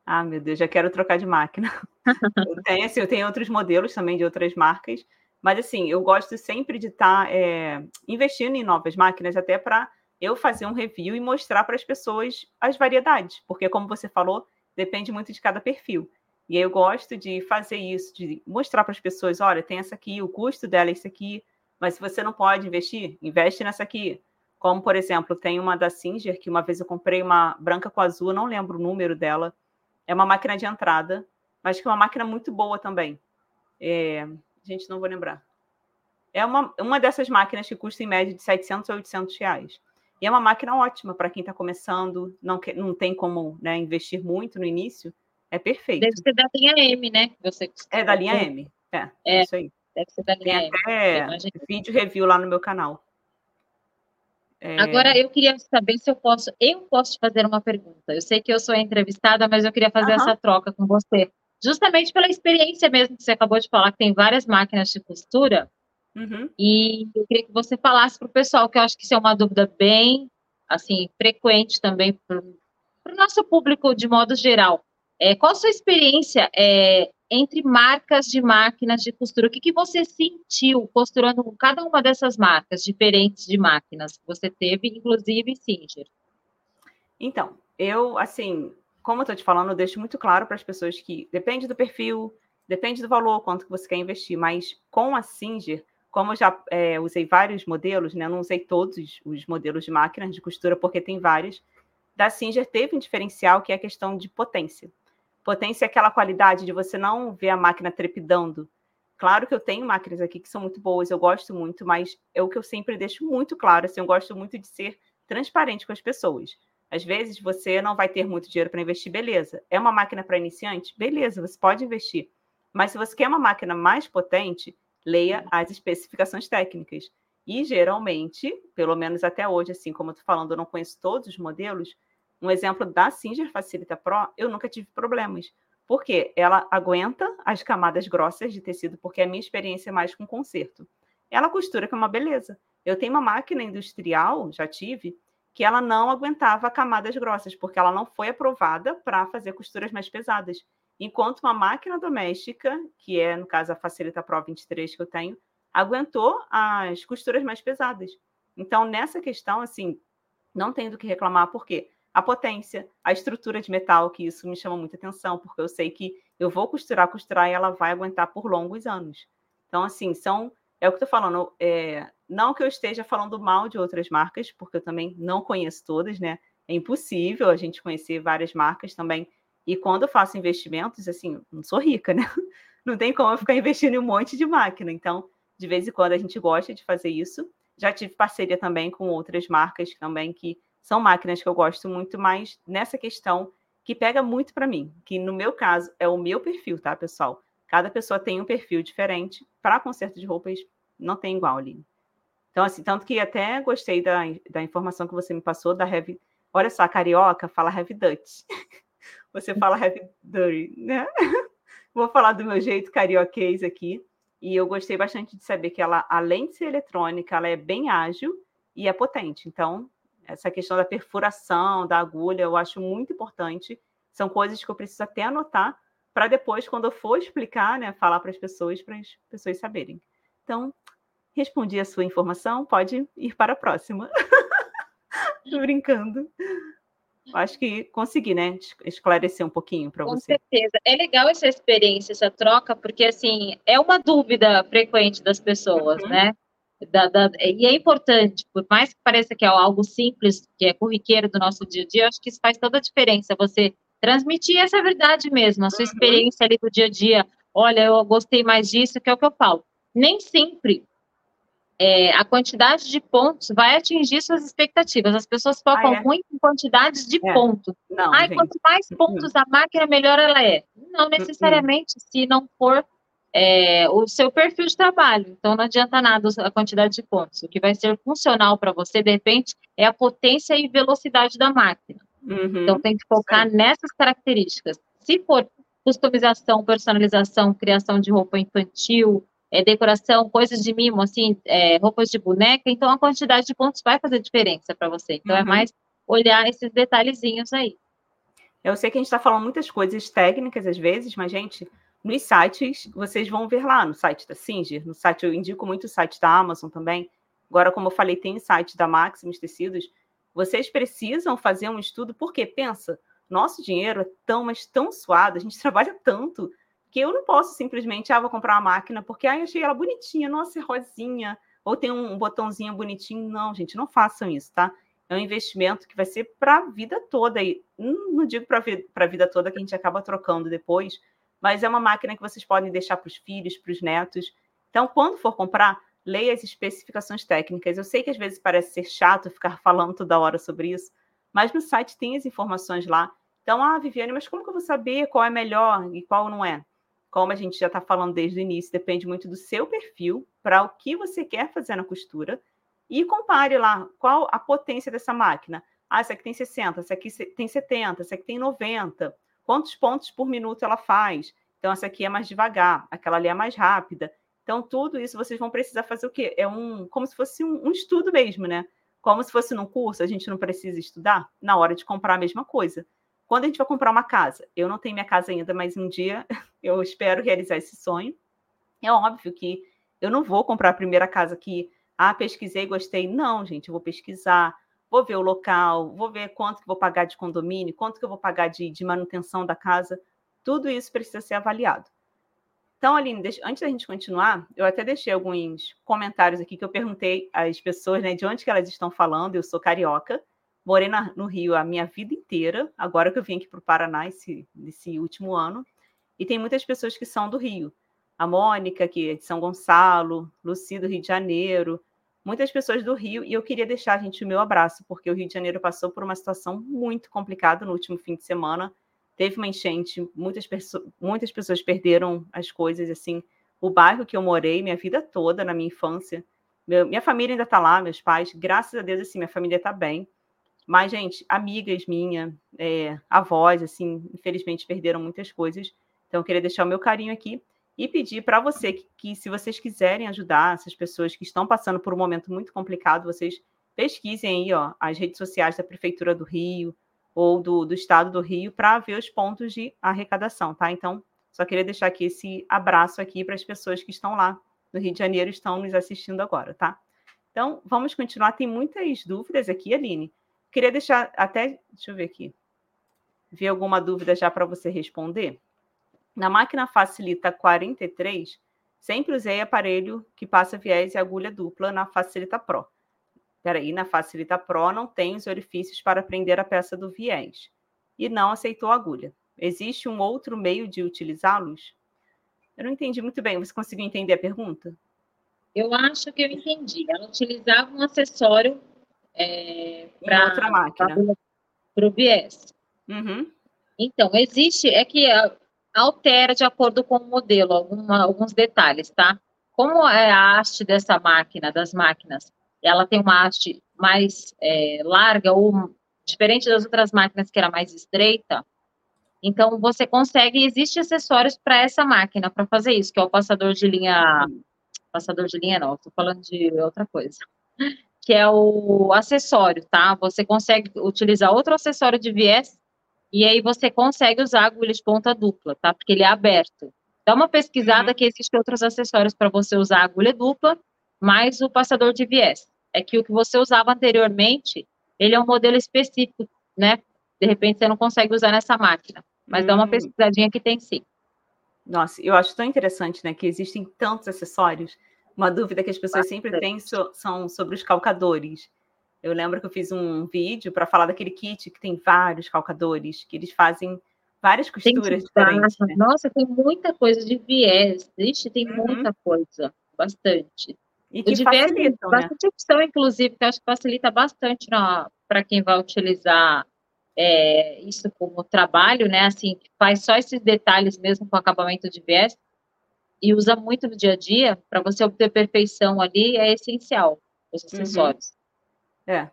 Ah, meu Deus, já quero trocar de máquina. eu, tenho, assim, eu tenho outros modelos também de outras marcas, mas assim, eu gosto sempre de estar tá, é, investindo em novas máquinas, até para eu fazer um review e mostrar para as pessoas as variedades, porque, como você falou, depende muito de cada perfil. E aí eu gosto de fazer isso, de mostrar para as pessoas: olha, tem essa aqui, o custo dela é esse aqui, mas se você não pode investir, investe nessa aqui. Como, por exemplo, tem uma da Singer, que uma vez eu comprei uma branca com azul, não lembro o número dela. É uma máquina de entrada, mas que é uma máquina muito boa também. É... Gente, não vou lembrar. É uma, uma dessas máquinas que custa em média de 700 a 800 reais. E é uma máquina ótima para quem está começando, não, que, não tem como né, investir muito no início, é perfeito. Deve ser da linha M, né? Você é da linha M, é, é isso aí. Deve ser da linha tem M. Até vídeo review lá no meu canal. É... Agora eu queria saber se eu posso, eu posso te fazer uma pergunta. Eu sei que eu sou entrevistada, mas eu queria fazer uhum. essa troca com você, justamente pela experiência mesmo que você acabou de falar, que tem várias máquinas de costura. Uhum. E eu queria que você falasse para o pessoal, que eu acho que isso é uma dúvida bem assim frequente também para o nosso público de modo geral. É, qual a sua experiência é, entre marcas de máquinas de costura? O que, que você sentiu costurando com cada uma dessas marcas diferentes de máquinas que você teve, inclusive Singer? Então, eu, assim, como eu estou te falando, eu deixo muito claro para as pessoas que depende do perfil, depende do valor, quanto que você quer investir, mas com a Singer, como eu já é, usei vários modelos, né, não usei todos os modelos de máquinas de costura, porque tem vários, da Singer teve um diferencial que é a questão de potência. Potência é aquela qualidade de você não ver a máquina trepidando. Claro que eu tenho máquinas aqui que são muito boas, eu gosto muito, mas é o que eu sempre deixo muito claro, assim, eu gosto muito de ser transparente com as pessoas. Às vezes você não vai ter muito dinheiro para investir, beleza. É uma máquina para iniciante? Beleza, você pode investir. Mas se você quer uma máquina mais potente, leia as especificações técnicas. E geralmente, pelo menos até hoje, assim como eu estou falando, eu não conheço todos os modelos. Um exemplo da Singer Facilita Pro, eu nunca tive problemas. Porque ela aguenta as camadas grossas de tecido, porque a minha experiência é mais com conserto. Ela costura que é uma beleza. Eu tenho uma máquina industrial, já tive, que ela não aguentava camadas grossas, porque ela não foi aprovada para fazer costuras mais pesadas. Enquanto uma máquina doméstica, que é, no caso, a Facilita Pro 23 que eu tenho, aguentou as costuras mais pesadas. Então, nessa questão, assim, não tem do que reclamar, porque a potência, a estrutura de metal, que isso me chama muita atenção, porque eu sei que eu vou costurar, costurar e ela vai aguentar por longos anos. Então, assim, são. É o que eu estou falando. É, não que eu esteja falando mal de outras marcas, porque eu também não conheço todas, né? É impossível a gente conhecer várias marcas também e quando eu faço investimentos, assim, não sou rica, né? Não tem como eu ficar investindo em um monte de máquina. Então, de vez em quando a gente gosta de fazer isso. Já tive parceria também com outras marcas também que são máquinas que eu gosto muito, mas nessa questão que pega muito para mim, que no meu caso é o meu perfil, tá, pessoal? Cada pessoa tem um perfil diferente. Para conserto de roupas, não tem igual ali. Então, assim, tanto que até gostei da, da informação que você me passou da Heavy. Olha só, carioca fala Heavy Dutch. Você fala Heavy Dirty, né? Vou falar do meu jeito carioquês aqui. E eu gostei bastante de saber que ela, além de ser eletrônica, ela é bem ágil e é potente. Então, essa questão da perfuração, da agulha, eu acho muito importante. São coisas que eu preciso até anotar para depois, quando eu for explicar, né, falar para as pessoas, para as pessoas saberem. Então, respondi a sua informação, pode ir para a próxima. Brincando. Acho que consegui, né, esclarecer um pouquinho para você. Com certeza. É legal essa experiência, essa troca, porque, assim, é uma dúvida frequente das pessoas, uhum. né? Da, da, e é importante, por mais que pareça que é algo simples, que é corriqueiro do nosso dia a dia, acho que isso faz toda a diferença. Você transmitir essa verdade mesmo, a sua uhum. experiência ali do dia a dia. Olha, eu gostei mais disso, que é o que eu falo. Nem sempre é, a quantidade de pontos vai atingir suas expectativas. As pessoas focam ah, é? muito em quantidades de é. pontos. Não, Ai, quanto mais pontos a máquina, melhor ela é. Não necessariamente, se não for é, o seu perfil de trabalho. Então, não adianta nada a quantidade de pontos. O que vai ser funcional para você, de repente, é a potência e velocidade da máquina. Uhum. Então, tem que focar nessas características. Se for customização, personalização, criação de roupa infantil, é, decoração, coisas de mimo, assim, é, roupas de boneca, então a quantidade de pontos vai fazer diferença para você. Então, é uhum. é mais olhar esses detalhezinhos aí. Eu sei que a gente está falando muitas coisas técnicas às vezes, mas, gente, nos sites, vocês vão ver lá, no site da Singer, no site, eu indico muito o site da Amazon também. Agora, como eu falei, tem o site da Maximus Tecidos. Vocês precisam fazer um estudo, porque pensa, nosso dinheiro é tão, mas tão suado, a gente trabalha tanto, que eu não posso simplesmente, ah, vou comprar uma máquina, porque ah, achei ela bonitinha, nossa, é rosinha, ou tem um botãozinho bonitinho. Não, gente, não façam isso, tá? É um investimento que vai ser para a vida toda. E não digo para a vida toda que a gente acaba trocando depois, mas é uma máquina que vocês podem deixar para os filhos, para os netos. Então, quando for comprar, leia as especificações técnicas. Eu sei que às vezes parece ser chato ficar falando toda hora sobre isso, mas no site tem as informações lá. Então, ah, Viviane, mas como que eu vou saber qual é melhor e qual não é? Como a gente já está falando desde o início, depende muito do seu perfil para o que você quer fazer na costura e compare lá qual a potência dessa máquina. Ah, essa aqui tem 60, essa aqui tem 70, essa aqui tem 90 quantos pontos por minuto ela faz. Então, essa aqui é mais devagar, aquela ali é mais rápida. Então, tudo isso vocês vão precisar fazer o quê? É um, como se fosse um, um estudo mesmo, né? Como se fosse num curso, a gente não precisa estudar na hora de comprar a mesma coisa. Quando a gente vai comprar uma casa, eu não tenho minha casa ainda, mas um dia eu espero realizar esse sonho. É óbvio que eu não vou comprar a primeira casa que, ah, pesquisei, gostei. Não, gente, eu vou pesquisar, vou ver o local, vou ver quanto que vou pagar de condomínio, quanto que eu vou pagar de, de manutenção da casa. Tudo isso precisa ser avaliado. Então, Aline, antes da gente continuar, eu até deixei alguns comentários aqui que eu perguntei às pessoas né, de onde que elas estão falando. Eu sou carioca, morei na, no Rio a minha vida inteira, agora que eu vim aqui para o Paraná esse, esse último ano. E tem muitas pessoas que são do Rio. A Mônica, que é de São Gonçalo, Luci do Rio de Janeiro, muitas pessoas do Rio, e eu queria deixar, gente, o meu abraço, porque o Rio de Janeiro passou por uma situação muito complicada no último fim de semana. Teve uma enchente, muitas, muitas pessoas perderam as coisas, assim. O bairro que eu morei minha vida toda, na minha infância, meu, minha família ainda está lá, meus pais, graças a Deus, assim, minha família está bem. Mas, gente, amigas minhas, é, avós, assim, infelizmente perderam muitas coisas. Então, eu queria deixar o meu carinho aqui e pedir para você que, que, se vocês quiserem ajudar essas pessoas que estão passando por um momento muito complicado, vocês pesquisem aí ó, as redes sociais da Prefeitura do Rio ou do, do Estado do Rio para ver os pontos de arrecadação, tá? Então, só queria deixar aqui esse abraço aqui para as pessoas que estão lá no Rio de Janeiro estão nos assistindo agora, tá? Então, vamos continuar. Tem muitas dúvidas aqui, Aline. Queria deixar até, deixa eu ver aqui, ver alguma dúvida já para você responder. Na máquina Facilita 43, sempre usei aparelho que passa viés e agulha dupla na Facilita Pro. Peraí, na Facilita Pro não tem os orifícios para prender a peça do viés. E não aceitou a agulha. Existe um outro meio de utilizá-los? Eu não entendi muito bem. Você conseguiu entender a pergunta? Eu acho que eu entendi. Ela utilizava um acessório é, para outra máquina. Para o viés. Uhum. Então, existe, é que ah, altera de acordo com o modelo, alguma, alguns detalhes, tá? Como é a haste dessa máquina, das máquinas, ela tem uma haste mais é, larga ou diferente das outras máquinas que era mais estreita, então você consegue, existe acessórios para essa máquina para fazer isso, que é o passador de linha, passador de linha não, estou falando de outra coisa, que é o acessório, tá? Você consegue utilizar outro acessório de viés e aí você consegue usar agulha de ponta dupla, tá? Porque ele é aberto. Dá uma pesquisada uhum. que existem outros acessórios para você usar agulha dupla, mais o passador de viés. É que o que você usava anteriormente, ele é um modelo específico, né? De repente você não consegue usar nessa máquina. Mas dá uma hum. pesquisadinha que tem sim. Nossa, eu acho tão interessante, né? Que existem tantos acessórios. Uma dúvida que as pessoas Bastante. sempre têm so, são sobre os calcadores. Eu lembro que eu fiz um vídeo para falar daquele kit que tem vários calcadores, que eles fazem várias costuras diferentes. Né? Nossa, tem muita coisa de viés. Ixi, tem uhum. muita coisa. Bastante. E que o facilitam, viés, né? Bastante opção, inclusive, que eu acho que facilita bastante para quem vai utilizar é, isso como trabalho, né? Assim, faz só esses detalhes mesmo com acabamento de viés e usa muito no dia a dia, para você obter perfeição ali, é essencial os uhum. acessórios. Uhum. É.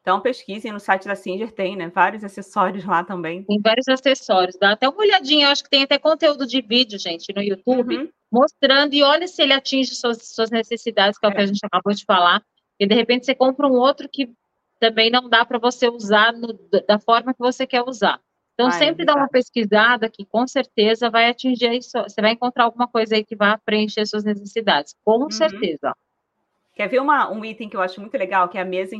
Então pesquisem no site da Singer, tem, né? Vários acessórios lá também. Tem vários acessórios. Dá até uma olhadinha, eu acho que tem até conteúdo de vídeo, gente, no YouTube, uhum. mostrando e olha se ele atinge suas, suas necessidades, que é o que a é. gente acabou de falar. E de repente você compra um outro que também não dá para você usar no, da forma que você quer usar. Então, Ai, sempre é dá uma pesquisada que com certeza vai atingir isso. Você vai encontrar alguma coisa aí que vai preencher suas necessidades. Com uhum. certeza. Quer ver uma, um item que eu acho muito legal, que é a mesa,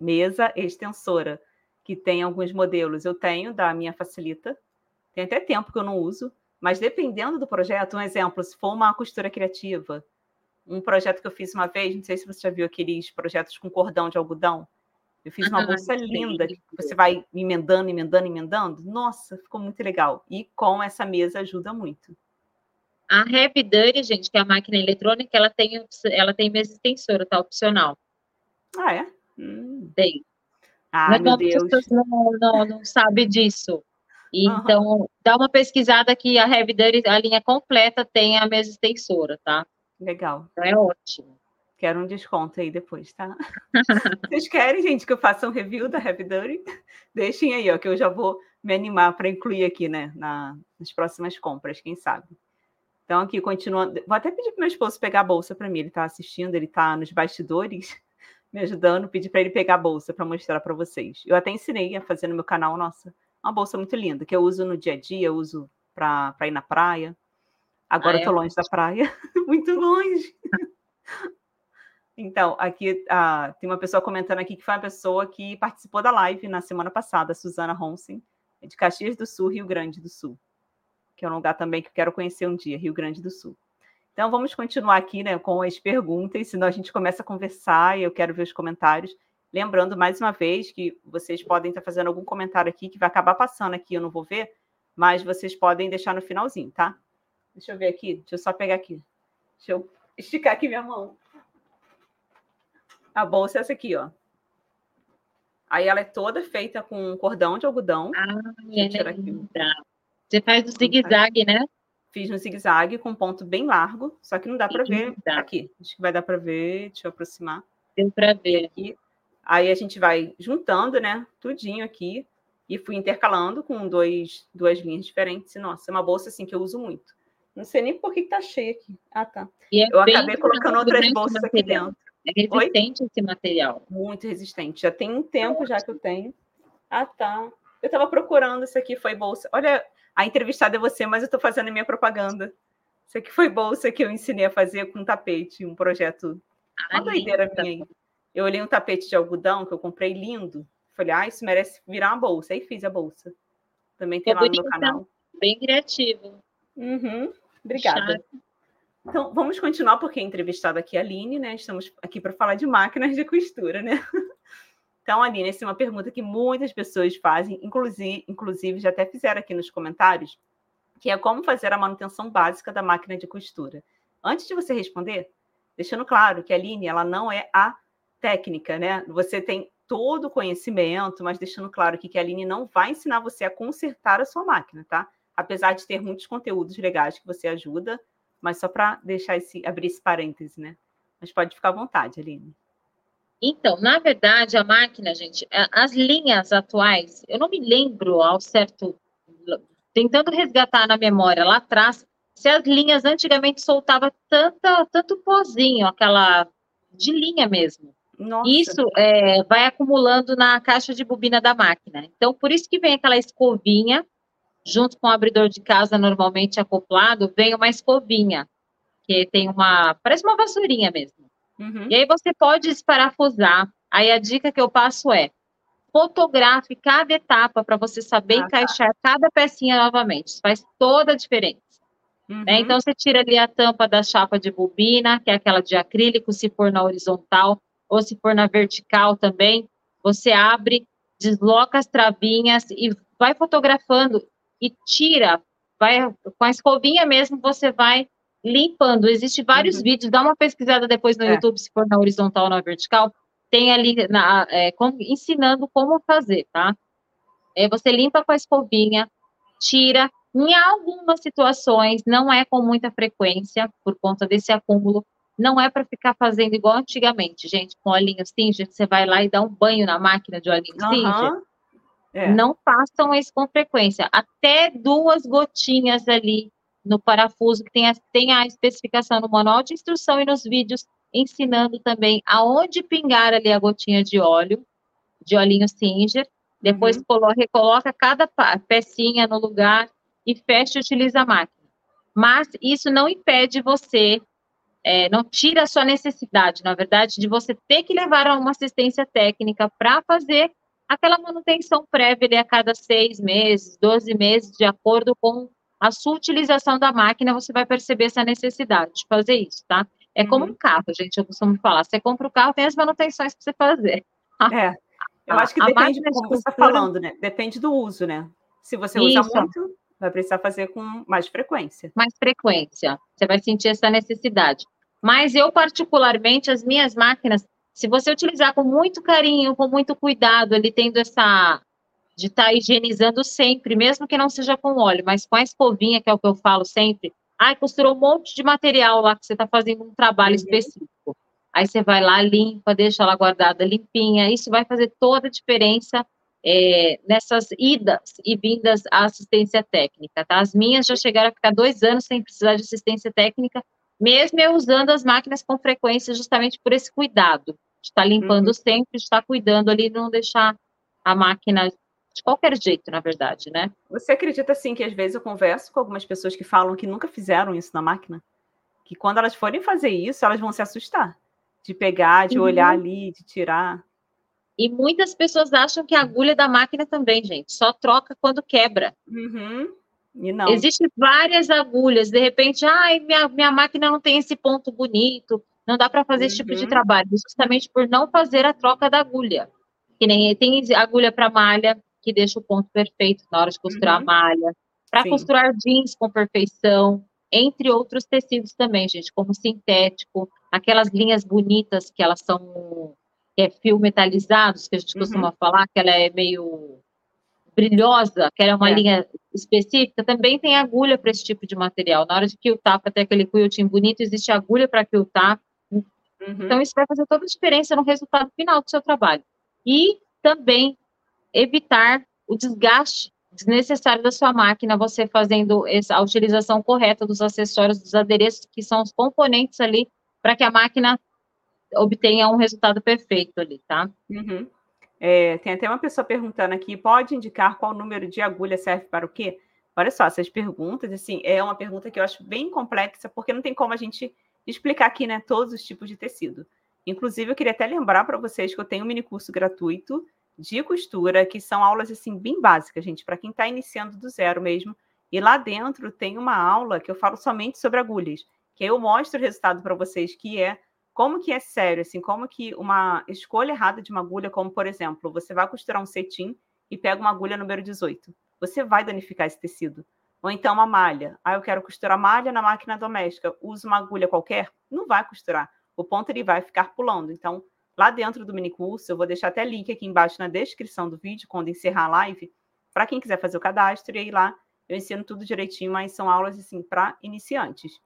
mesa extensora, que tem alguns modelos. Eu tenho da minha Facilita, tem até tempo que eu não uso, mas dependendo do projeto, um exemplo, se for uma costura criativa, um projeto que eu fiz uma vez, não sei se você já viu aqueles projetos com cordão de algodão, eu fiz uma ah, bolsa linda, que você vai emendando, emendando, emendando. Nossa, ficou muito legal. E com essa mesa ajuda muito. A Rapidary, gente, que é a máquina eletrônica, ela tem, ela tem mesa extensora, tá? Opcional. Ah, é? Hum. Tem. Ah, Mas meu Deus. pessoas não, não, não sabem disso. Então, uhum. dá uma pesquisada que a Rapidary, a linha completa, tem a mesa extensora, tá? Legal. Então, é ótimo. Quero um desconto aí depois, tá? Vocês querem, gente, que eu faça um review da Rapidary? Deixem aí, ó, que eu já vou me animar para incluir aqui, né, na, nas próximas compras, quem sabe. Então, aqui, continuando. Vou até pedir para meu esposo pegar a bolsa para mim. Ele está assistindo, ele está nos bastidores, me ajudando. Pedir para ele pegar a bolsa para mostrar para vocês. Eu até ensinei a fazer no meu canal, nossa, uma bolsa muito linda, que eu uso no dia a dia, eu uso para ir na praia. Agora ah, eu tô é? longe da praia, muito longe. Então, aqui ah, tem uma pessoa comentando aqui que foi uma pessoa que participou da live na semana passada, a Suzana Ronsen, de Caxias do Sul, Rio Grande do Sul que é um lugar também que eu quero conhecer um dia, Rio Grande do Sul. Então, vamos continuar aqui né, com as perguntas, senão a gente começa a conversar e eu quero ver os comentários. Lembrando, mais uma vez, que vocês podem estar fazendo algum comentário aqui que vai acabar passando aqui, eu não vou ver, mas vocês podem deixar no finalzinho, tá? Deixa eu ver aqui, deixa eu só pegar aqui. Deixa eu esticar aqui minha mão. A bolsa é essa aqui, ó. Aí ela é toda feita com cordão de algodão. Ah, é linda. Você faz o zigue-zague, né? Fiz no zigue-zague com ponto bem largo, só que não dá para ver aqui. Acho que vai dar para ver, deixa eu aproximar. Deu para ver. Aqui. Aí a gente vai juntando, né, tudinho aqui e fui intercalando com dois, duas linhas diferentes. Nossa, é uma bolsa assim que eu uso muito. Não sei nem por que tá cheia aqui. Ah, tá. É eu acabei colocando outras bolsas aqui dentro. É resistente Oi? esse material. Muito resistente. Já tem um tempo já que eu tenho. Ah, tá. Eu estava procurando isso aqui, foi bolsa. Olha, a entrevistada é você, mas eu estou fazendo a minha propaganda. Isso aqui foi bolsa que eu ensinei a fazer com tapete, um projeto. Uma doideira minha aí. Eu olhei um tapete de algodão que eu comprei lindo. Falei, ah, isso merece virar uma bolsa. Aí fiz a bolsa. Também tem lá no meu canal. Bem criativo. Uhum. Obrigada. Chato. Então, vamos continuar, porque a entrevistada aqui é a Aline, né? Estamos aqui para falar de máquinas de costura, né? Então, Aline, essa é uma pergunta que muitas pessoas fazem, inclusive, inclusive já até fizeram aqui nos comentários, que é como fazer a manutenção básica da máquina de costura. Antes de você responder, deixando claro que a Aline ela não é a técnica, né? Você tem todo o conhecimento, mas deixando claro aqui que a Aline não vai ensinar você a consertar a sua máquina, tá? Apesar de ter muitos conteúdos legais que você ajuda, mas só para deixar esse abrir esse parêntese, né? Mas pode ficar à vontade, Aline. Então, na verdade, a máquina, gente, as linhas atuais, eu não me lembro ao certo, tentando resgatar na memória lá atrás, se as linhas antigamente soltava tanta, tanto pozinho, aquela de linha mesmo. Nossa. Isso é, vai acumulando na caixa de bobina da máquina. Então, por isso que vem aquela escovinha, junto com o abridor de casa normalmente acoplado, vem uma escovinha, que tem uma, parece uma vassourinha mesmo. Uhum. E aí você pode desparafusar. Aí a dica que eu passo é: fotografe cada etapa para você saber ah, tá. encaixar tá. cada pecinha novamente. Isso faz toda a diferença. Né? Uhum. Né? Então você tira ali a tampa da chapa de bobina, que é aquela de acrílico, se for na horizontal, ou se for na vertical também. Você abre, desloca as travinhas e vai fotografando e tira, vai com a escovinha mesmo, você vai limpando. Existem vários uhum. vídeos, dá uma pesquisada depois no é. YouTube, se for na horizontal ou na vertical, tem ali na, é, ensinando como fazer, tá? É, você limpa com a escovinha, tira. Em algumas situações, não é com muita frequência, por conta desse acúmulo, não é para ficar fazendo igual antigamente, gente, com olhinho Singer, você vai lá e dá um banho na máquina de olhinho uhum. Singer. É. Não façam isso com frequência. Até duas gotinhas ali no parafuso, que tem a, tem a especificação no manual de instrução e nos vídeos, ensinando também aonde pingar ali a gotinha de óleo, de olhinho Singer. Depois uhum. coloca, recoloca cada pecinha no lugar e fecha e utiliza a máquina. Mas isso não impede você, é, não tira a sua necessidade, na verdade, de você ter que levar a uma assistência técnica para fazer aquela manutenção prévia a cada seis meses, 12 meses, de acordo com a sua utilização da máquina, você vai perceber essa necessidade de fazer isso, tá? É uhum. como um carro, gente, eu costumo falar. Você compra o carro, tem as manutenções para você fazer. É. Eu acho que a depende, como você está falando, né? Depende do uso, né? Se você usa isso. muito, vai precisar fazer com mais frequência. Mais frequência. Você vai sentir essa necessidade. Mas eu, particularmente, as minhas máquinas, se você utilizar com muito carinho, com muito cuidado, ele tendo essa de estar tá higienizando sempre, mesmo que não seja com óleo, mas com a escovinha, que é o que eu falo sempre. Ai, costurou um monte de material lá que você está fazendo um trabalho uhum. específico. Aí você vai lá, limpa, deixa ela guardada limpinha. Isso vai fazer toda a diferença é, nessas idas e vindas à assistência técnica, tá? As minhas já chegaram a ficar dois anos sem precisar de assistência técnica, mesmo eu usando as máquinas com frequência, justamente por esse cuidado, de estar tá limpando uhum. sempre, de estar tá cuidando ali, não deixar a máquina de qualquer jeito, na verdade, né? Você acredita, assim, que às vezes eu converso com algumas pessoas que falam que nunca fizeram isso na máquina? Que quando elas forem fazer isso, elas vão se assustar. De pegar, de uhum. olhar ali, de tirar. E muitas pessoas acham que a agulha da máquina também, gente, só troca quando quebra. Uhum. E não. Existem várias agulhas, de repente, ai, minha, minha máquina não tem esse ponto bonito, não dá para fazer uhum. esse tipo de uhum. trabalho, justamente por não fazer a troca da agulha. Que nem tem agulha para malha, que deixa o ponto perfeito na hora de costurar uhum. a malha, para costurar jeans com perfeição, entre outros tecidos também, gente, como sintético, aquelas linhas bonitas que elas são que é fio metalizados, que a gente uhum. costuma falar, que ela é meio brilhosa, que ela é uma é. linha específica, também tem agulha para esse tipo de material. Na hora de quiltar, para ter aquele quilting bonito, existe agulha para quiltar. Uhum. Então, isso vai fazer toda a diferença no resultado final do seu trabalho. E também evitar o desgaste desnecessário da sua máquina, você fazendo essa, a utilização correta dos acessórios, dos adereços, que são os componentes ali, para que a máquina obtenha um resultado perfeito ali, tá? Uhum. É, tem até uma pessoa perguntando aqui, pode indicar qual número de agulha serve para o quê? Olha só, essas perguntas, assim, é uma pergunta que eu acho bem complexa, porque não tem como a gente explicar aqui, né, todos os tipos de tecido. Inclusive, eu queria até lembrar para vocês que eu tenho um mini curso gratuito de costura, que são aulas assim bem básicas, gente, para quem está iniciando do zero mesmo. E lá dentro tem uma aula que eu falo somente sobre agulhas, que eu mostro o resultado para vocês, que é como que é sério, assim, como que uma escolha errada de uma agulha, como por exemplo, você vai costurar um cetim e pega uma agulha número 18, você vai danificar esse tecido. Ou então uma malha. Ah, eu quero costurar malha na máquina doméstica. Usa uma agulha qualquer? Não vai costurar. O ponto ele vai ficar pulando. Então, lá dentro do mini curso, eu vou deixar até link aqui embaixo na descrição do vídeo, quando encerrar a live, para quem quiser fazer o cadastro, e aí lá eu ensino tudo direitinho, mas são aulas assim para iniciantes.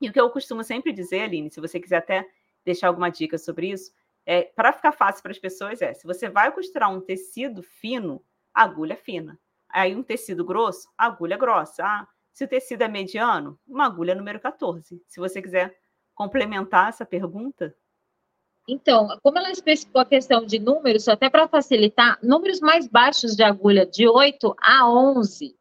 E o que eu costumo sempre dizer, Aline, se você quiser até deixar alguma dica sobre isso, é para ficar fácil para as pessoas é, se você vai costurar um tecido fino, agulha fina. Aí um tecido grosso, agulha grossa. Ah, se o tecido é mediano, uma agulha número 14. Se você quiser complementar essa pergunta. Então, como ela especificou a questão de números, até para facilitar, números mais baixos de agulha, de 8 a 11,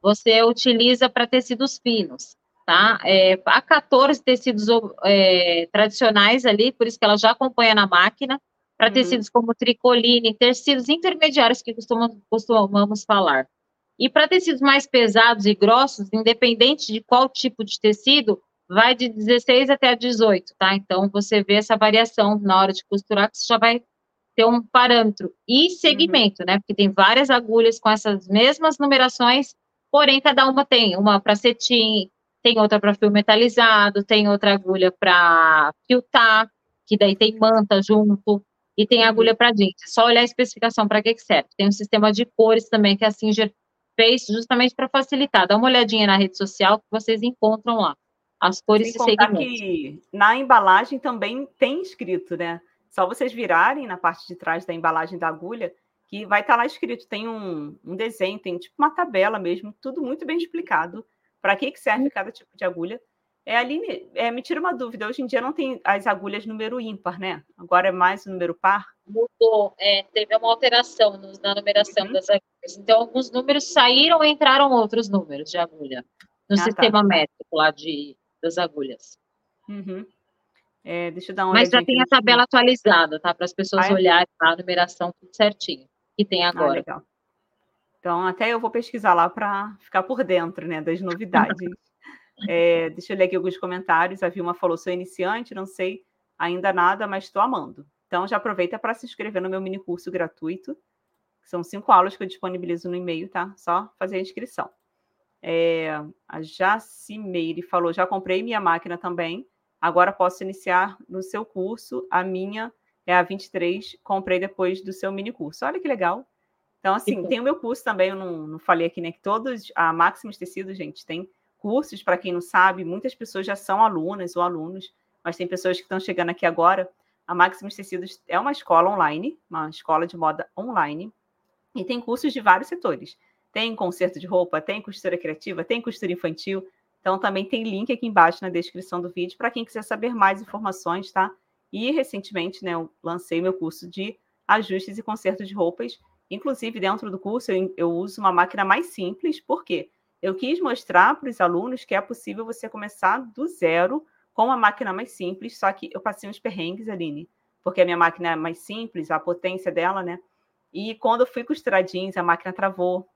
você utiliza para tecidos finos, tá? É, há 14 tecidos é, tradicionais ali, por isso que ela já acompanha na máquina, para uhum. tecidos como tricoline, tecidos intermediários que costumamos, costumamos falar. E para tecidos mais pesados e grossos, independente de qual tipo de tecido, vai de 16 até 18, tá? Então, você vê essa variação na hora de costurar, que você já vai ter um parâmetro. E segmento, uhum. né? Porque tem várias agulhas com essas mesmas numerações, porém, cada uma tem uma para cetim, tem outra para fio metalizado, tem outra agulha para filtar, que daí tem manta junto, e tem agulha para jeans. É só olhar a especificação para que, que serve. Tem um sistema de cores também que a Singer fez justamente para facilitar. Dá uma olhadinha na rede social que vocês encontram lá. As cores Sem e segmentos. que na embalagem também tem escrito, né? Só vocês virarem na parte de trás da embalagem da agulha, que vai estar tá lá escrito. Tem um, um desenho, tem tipo uma tabela mesmo, tudo muito bem explicado para que, que serve hum. cada tipo de agulha. É, Aline, é, me tira uma dúvida. Hoje em dia não tem as agulhas número ímpar, né? Agora é mais o número par? Mudou. É, teve uma alteração no, na numeração uhum. das agulhas. Então, alguns números saíram e entraram outros números de agulha no ah, tá. sistema tá. métrico lá de, das agulhas. Uhum. É, deixa eu dar uma Mas já tem a tabela atualizada, tá? Para as pessoas ah, é? olharem a numeração tudo certinho. Que tem ah, agora. Ah, legal. Então, até eu vou pesquisar lá para ficar por dentro, né, das novidades. É, deixa eu ler aqui alguns comentários. A Vilma falou: sou iniciante, não sei ainda nada, mas estou amando. Então já aproveita para se inscrever no meu mini curso gratuito. São cinco aulas que eu disponibilizo no e-mail, tá? Só fazer a inscrição. É, a Jacimeire falou: já comprei minha máquina também. Agora posso iniciar no seu curso. A minha é a 23, comprei depois do seu mini curso. Olha que legal. Então, assim, tem o meu curso também, eu não, não falei aqui, né? Que todos, a Máximos Tecidos, gente, tem cursos, para quem não sabe, muitas pessoas já são alunas ou alunos, mas tem pessoas que estão chegando aqui agora. A Maximus Tecidos é uma escola online, uma escola de moda online, e tem cursos de vários setores. Tem conserto de roupa, tem costura criativa, tem costura infantil. Então também tem link aqui embaixo na descrição do vídeo para quem quiser saber mais informações, tá? E recentemente, né, eu lancei meu curso de ajustes e conserto de roupas. Inclusive, dentro do curso, eu, eu uso uma máquina mais simples, por quê? Eu quis mostrar para os alunos que é possível você começar do zero com uma máquina mais simples, só que eu passei uns perrengues, Aline, porque a minha máquina é mais simples, a potência dela, né? E quando eu fui costurar jeans, a máquina travou,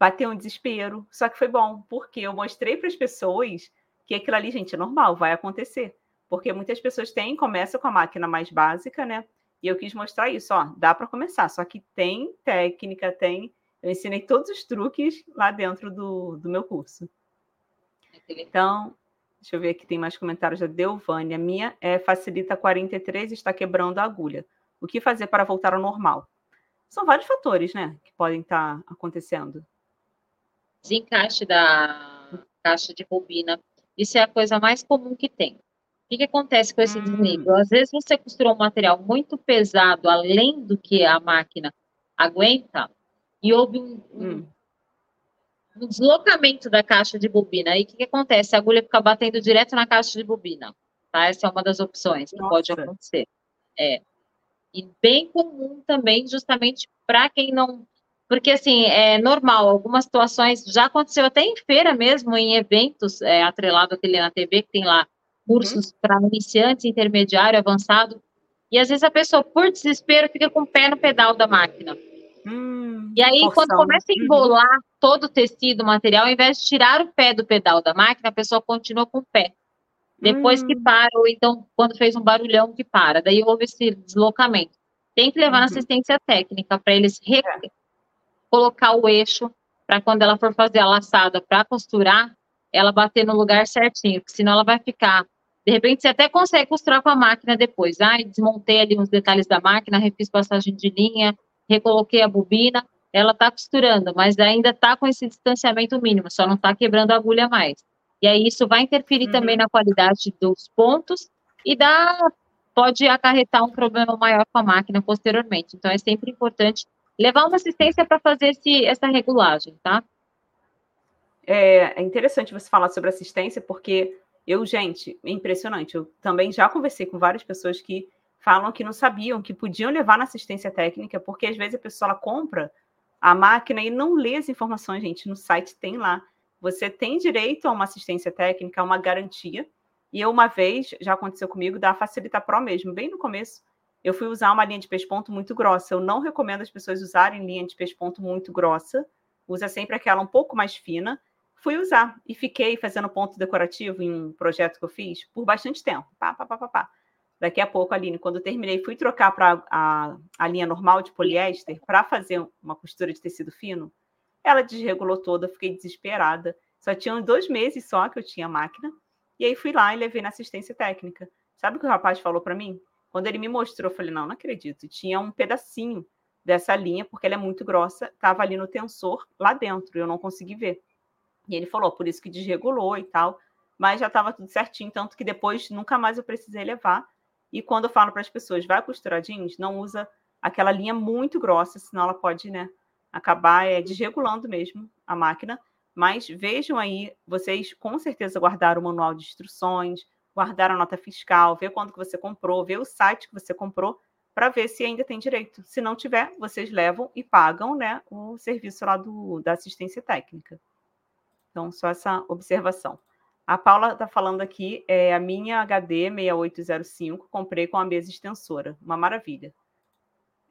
bateu um desespero, só que foi bom, porque eu mostrei para as pessoas que aquilo ali, gente, é normal, vai acontecer. Porque muitas pessoas têm, começam com a máquina mais básica, né? E eu quis mostrar isso, ó, dá para começar, só que tem técnica, tem eu ensinei todos os truques lá dentro do, do meu curso. Então, deixa eu ver aqui, tem mais comentários da Delvânia. Minha é facilita 43 está quebrando a agulha. O que fazer para voltar ao normal? São vários fatores, né, que podem estar acontecendo. Desencaixe da caixa de bobina. Isso é a coisa mais comum que tem. O que, que acontece com esse hum. desnível? Às vezes você costurou um material muito pesado, além do que a máquina aguenta, e houve um, hum. um, deslocamento da caixa de bobina. Aí o que, que, acontece? A agulha fica batendo direto na caixa de bobina. Tá? Essa é uma das opções que Nossa. pode acontecer. É. E bem comum também, justamente para quem não. Porque, assim, é normal, algumas situações já aconteceu até em feira mesmo, em eventos é, atrelado aquele na TV, que tem lá cursos uhum. para iniciantes, intermediário, avançado. E às vezes a pessoa, por desespero, fica com o pé no pedal da máquina. Hum, e aí, quando começa a uhum. embolar uhum. todo o tecido, o material, ao invés de tirar o pé do pedal da máquina, a pessoa continua com o pé. Depois hum. que para, ou então quando fez um barulhão que para, daí houve esse deslocamento. Tem que levar uhum. na assistência técnica para eles é. Colocar o eixo para quando ela for fazer a laçada para costurar, ela bater no lugar certinho, porque senão ela vai ficar De repente, você até consegue costurar com a máquina depois. Ah, desmontei ali uns detalhes da máquina, refiz passagem de linha, recoloquei a bobina, ela está costurando, mas ainda está com esse distanciamento mínimo, só não está quebrando a agulha mais. E aí isso vai interferir uhum. também na qualidade dos pontos e dá, pode acarretar um problema maior com a máquina posteriormente. Então é sempre importante levar uma assistência para fazer esse, essa regulagem, tá? É, é interessante você falar sobre assistência, porque eu, gente, é impressionante. Eu também já conversei com várias pessoas que falam que não sabiam que podiam levar na assistência técnica, porque às vezes a pessoa compra a máquina e não lê as informações, gente. No site tem lá. Você tem direito a uma assistência técnica, a uma garantia. E eu, uma vez, já aconteceu comigo, da Facilita Pro mesmo, bem no começo, eu fui usar uma linha de pesponto muito grossa. Eu não recomendo as pessoas usarem linha de pesponto muito grossa. Usa sempre aquela um pouco mais fina. Fui usar e fiquei fazendo ponto decorativo em um projeto que eu fiz por bastante tempo. Pá, pá, pá, pá, pá. Daqui a pouco, Aline, quando eu terminei, fui trocar para a, a linha normal de poliéster para fazer uma costura de tecido fino. Ela desregulou toda, fiquei desesperada. Só tinham dois meses só que eu tinha máquina. E aí fui lá e levei na assistência técnica. Sabe o que o rapaz falou para mim? Quando ele me mostrou, eu falei, não, não acredito. Tinha um pedacinho dessa linha, porque ela é muito grossa, estava ali no tensor, lá dentro, eu não consegui ver. E ele falou, por isso que desregulou e tal, mas já estava tudo certinho, tanto que depois nunca mais eu precisei levar. E quando eu falo para as pessoas, vai costurar jeans, não usa aquela linha muito grossa, senão ela pode, né, acabar é, desregulando mesmo a máquina. Mas vejam aí, vocês com certeza guardaram o manual de instruções, guardar a nota fiscal, ver quando que você comprou, ver o site que você comprou, para ver se ainda tem direito. Se não tiver, vocês levam e pagam né, o serviço lá do, da assistência técnica. Então, só essa observação. A Paula está falando aqui, é a minha HD 6805, comprei com a mesa extensora. Uma maravilha.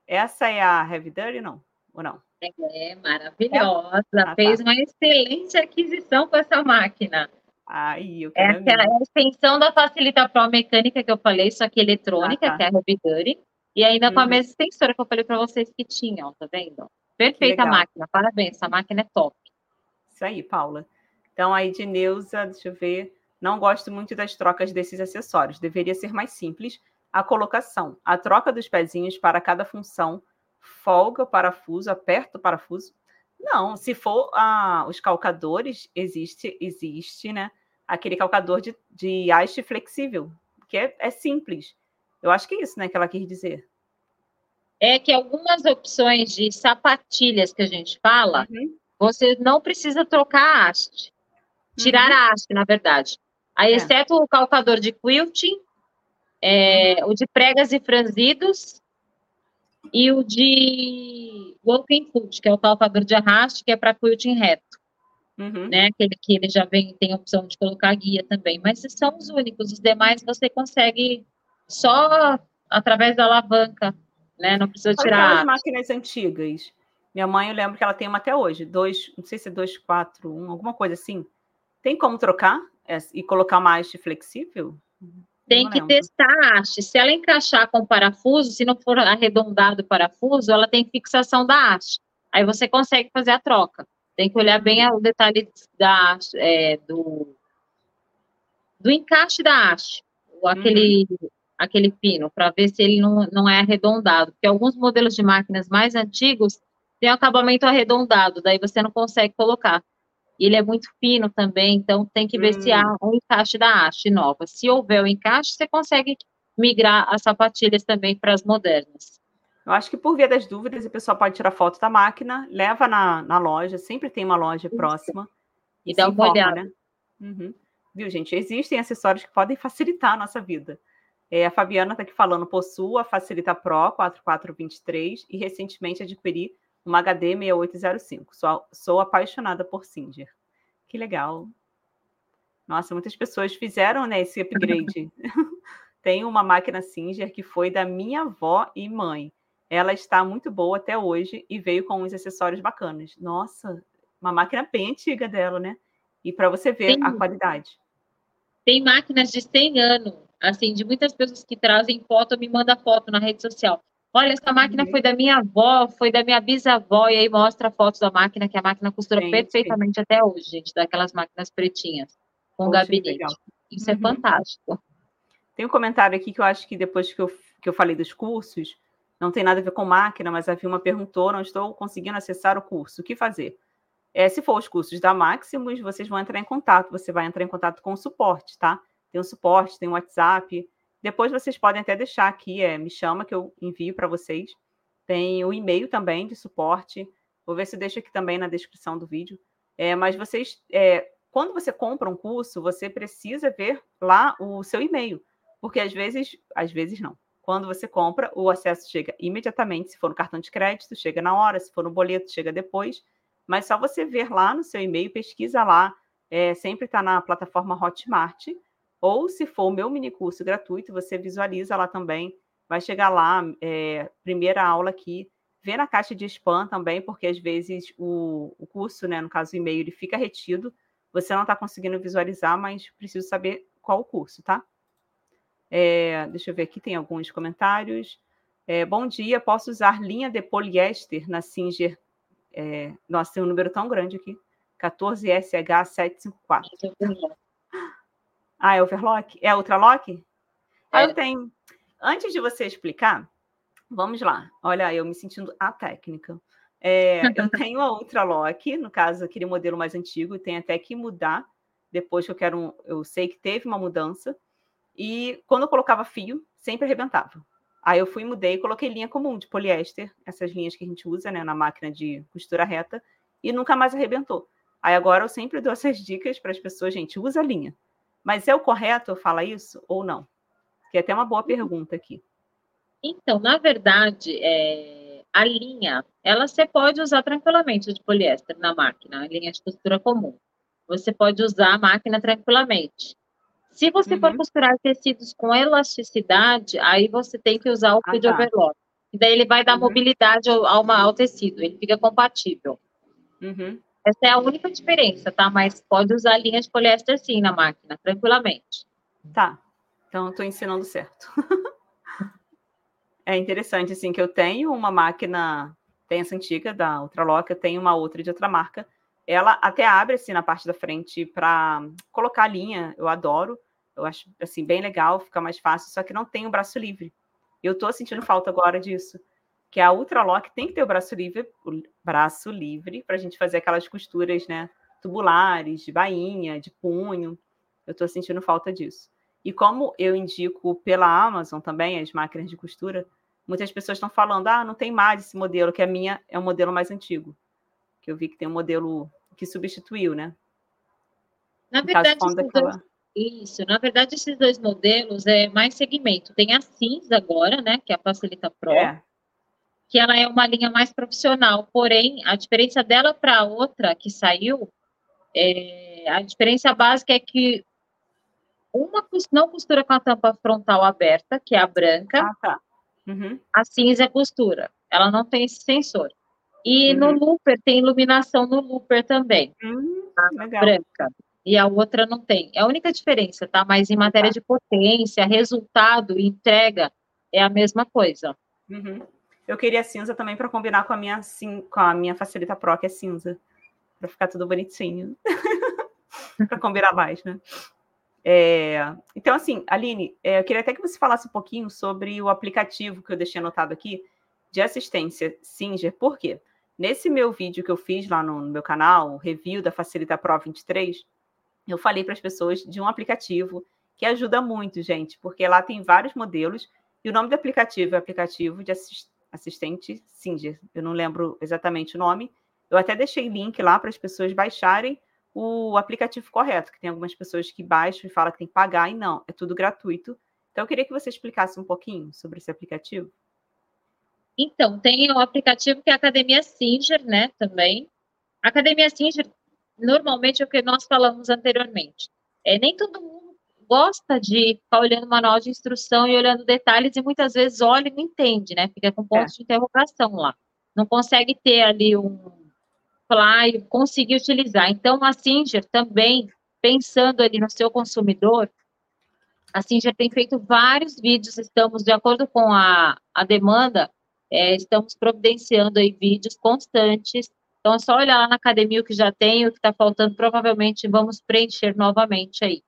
Essa é a Heavy Duty, não? Ou não? É maravilhosa. É? Ah, Fez tá. uma excelente aquisição com essa máquina. Aí, eu quero Essa é a extensão da Facilita Pro mecânica que eu falei, só que eletrônica, ah, tá. que é a Heavy E ainda uhum. com a uhum. mesma extensora que eu falei para vocês que tinham, tá vendo? Perfeita máquina, parabéns, essa máquina é top. Isso aí, Paula. Então, aí de Neuza, deixa eu ver. Não gosto muito das trocas desses acessórios. Deveria ser mais simples a colocação. A troca dos pezinhos para cada função, folga o parafuso, aperta o parafuso. Não, se for ah, os calcadores, existe, existe, né? Aquele calcador de, de haste flexível, que é, é simples. Eu acho que é isso, né, que ela quis dizer. É que algumas opções de sapatilhas que a gente fala, uhum. você não precisa trocar a haste. Tirar uhum. a haste, na verdade. Aí, é. exceto o calcador de quilting, é, uhum. o de pregas e franzidos e o de walking foot, que é o calcador de arraste, que é para quilting reto. Uhum. Né? Aquele que ele já vem, tem a opção de colocar guia também. Mas esses são os únicos. Os demais você consegue só através da alavanca, né? Não precisa tirar. Aquelas máquinas antigas. Minha mãe, eu lembro que ela tem uma até hoje. Dois, não sei se é 241, alguma coisa assim. Tem como trocar e colocar uma haste flexível? Tem que testar a haste. Se ela encaixar com o parafuso, se não for arredondado o parafuso, ela tem fixação da haste. Aí você consegue fazer a troca. Tem que olhar bem o detalhe da, é, do, do encaixe da haste, aquele, uhum. aquele pino, para ver se ele não, não é arredondado. Porque alguns modelos de máquinas mais antigos têm um acabamento arredondado, daí você não consegue colocar. Ele é muito fino também, então tem que ver uhum. se há um encaixe da haste nova. Se houver o encaixe, você consegue migrar as sapatilhas também para as modernas. Eu acho que por via das dúvidas, o pessoal pode tirar foto da máquina, leva na, na loja, sempre tem uma loja próxima. E, e dá uma olhada. Né? Uhum. Viu, gente? Existem acessórios que podem facilitar a nossa vida. É, a Fabiana está aqui falando, possuo a Facilita Pro 4423 e recentemente adquiri uma HD 6805. Sou, sou apaixonada por Singer. Que legal. Nossa, muitas pessoas fizeram né, esse upgrade. Tem uma máquina Singer que foi da minha avó e mãe ela está muito boa até hoje e veio com uns acessórios bacanas. Nossa, uma máquina bem antiga dela, né? E para você ver tem, a qualidade. Tem máquinas de 100 anos, assim, de muitas pessoas que trazem foto, me manda foto na rede social. Olha, essa máquina uhum. foi da minha avó, foi da minha bisavó, e aí mostra fotos da máquina, que a máquina costura gente, perfeitamente até hoje, gente, daquelas máquinas pretinhas, com Poxa, gabinete. Isso é uhum. é fantástico. Tem um comentário aqui que eu acho que depois que eu, que eu falei dos cursos, não tem nada a ver com máquina, mas a Vilma perguntou: não estou conseguindo acessar o curso, o que fazer? É, se for os cursos da Maximus, vocês vão entrar em contato, você vai entrar em contato com o suporte, tá? Tem o suporte, tem o WhatsApp. Depois vocês podem até deixar aqui, é, me chama que eu envio para vocês. Tem o e-mail também de suporte. Vou ver se eu deixo aqui também na descrição do vídeo. É, mas vocês, é, quando você compra um curso, você precisa ver lá o seu e-mail, porque às vezes, às vezes não. Quando você compra, o acesso chega imediatamente. Se for no cartão de crédito, chega na hora. Se for no boleto, chega depois. Mas só você ver lá no seu e-mail, pesquisa lá. É, sempre está na plataforma Hotmart. Ou se for o meu mini curso gratuito, você visualiza lá também. Vai chegar lá, é, primeira aula aqui. Vê na caixa de spam também, porque às vezes o, o curso, né, no caso o e-mail, ele fica retido. Você não está conseguindo visualizar, mas preciso saber qual o curso, tá? É, deixa eu ver aqui, tem alguns comentários. É, bom dia, posso usar linha de poliéster na Singer? É, nossa, tem um número tão grande aqui. 14SH754. Ah, é overlock? É ultralock? Ah, eu tenho. Antes de você explicar, vamos lá. Olha, eu me sentindo a técnica. É, eu tenho a ultralock, no caso, aquele modelo mais antigo, e tem até que mudar depois que eu quero. Um, eu sei que teve uma mudança. E quando eu colocava fio, sempre arrebentava. Aí eu fui, mudei e coloquei linha comum de poliéster, essas linhas que a gente usa né, na máquina de costura reta, e nunca mais arrebentou. Aí agora eu sempre dou essas dicas para as pessoas, gente, usa a linha. Mas é o correto eu falar isso ou não? Que é até uma boa pergunta aqui. Então, na verdade, é, a linha, ela você pode usar tranquilamente de poliéster na máquina, a linha de costura comum. Você pode usar a máquina tranquilamente. Se você uhum. for costurar tecidos com elasticidade, aí você tem que usar o fio de ah, tá. overlock. E daí ele vai dar uhum. mobilidade ao, ao, tecido, ele fica compatível. Uhum. Essa é a única diferença, tá? Mas pode usar linha de poliéster sim na máquina, tranquilamente. Tá. Então eu estou ensinando certo. é interessante, assim, que eu tenho uma máquina, tem essa antiga da Ultralock, eu tenho uma outra de outra marca. Ela até abre assim na parte da frente para colocar a linha, eu adoro. Eu acho assim bem legal, fica mais fácil, só que não tem o braço livre. Eu estou sentindo falta agora disso, que a Ultralock tem que ter o braço livre, o braço livre para a gente fazer aquelas costuras, né, tubulares, de bainha, de punho. Eu estou sentindo falta disso. E como eu indico pela Amazon também as máquinas de costura, muitas pessoas estão falando: "Ah, não tem mais esse modelo, que a minha é um modelo mais antigo". Que eu vi que tem um modelo que substituiu, né? Na verdade, daquela... Isso, na verdade, esses dois modelos é mais segmento. Tem a cinza agora, né, que é a Facilita Pro, é. que ela é uma linha mais profissional, porém, a diferença dela para a outra que saiu, é, a diferença básica é que uma não costura com a tampa frontal aberta, que é a branca, ah, tá. uhum. a cinza é costura, ela não tem esse sensor. E uhum. no looper tem iluminação no looper também, uhum, branca e a outra não tem. É a única diferença, tá? Mas em matéria de potência, resultado e entrega, é a mesma coisa. Uhum. Eu queria cinza também para combinar com a minha sim, com a minha Facilita Pro, que é cinza. Para ficar tudo bonitinho. para combinar mais, né? É, então, assim, Aline, é, eu queria até que você falasse um pouquinho sobre o aplicativo que eu deixei anotado aqui de assistência Singer. Por quê? Nesse meu vídeo que eu fiz lá no, no meu canal, review da Facilita Pro 23, eu falei para as pessoas de um aplicativo que ajuda muito, gente, porque lá tem vários modelos e o nome do aplicativo é aplicativo de assistente Singer. Eu não lembro exatamente o nome. Eu até deixei link lá para as pessoas baixarem o aplicativo correto, que tem algumas pessoas que baixam e falam que tem que pagar, e não, é tudo gratuito. Então, eu queria que você explicasse um pouquinho sobre esse aplicativo. Então, tem o aplicativo que é a Academia Singer, né, também. A Academia Singer normalmente é o que nós falamos anteriormente. É, nem todo mundo gosta de ficar olhando o manual de instrução e olhando detalhes, e muitas vezes olha e não entende, né? Fica com pontos é. de interrogação lá. Não consegue ter ali um fly, conseguir utilizar. Então, a Singer também, pensando ali no seu consumidor, a Singer tem feito vários vídeos, estamos, de acordo com a, a demanda, é, estamos providenciando aí vídeos constantes então, é só olhar lá na academia o que já tem, o que está faltando, provavelmente vamos preencher novamente aí.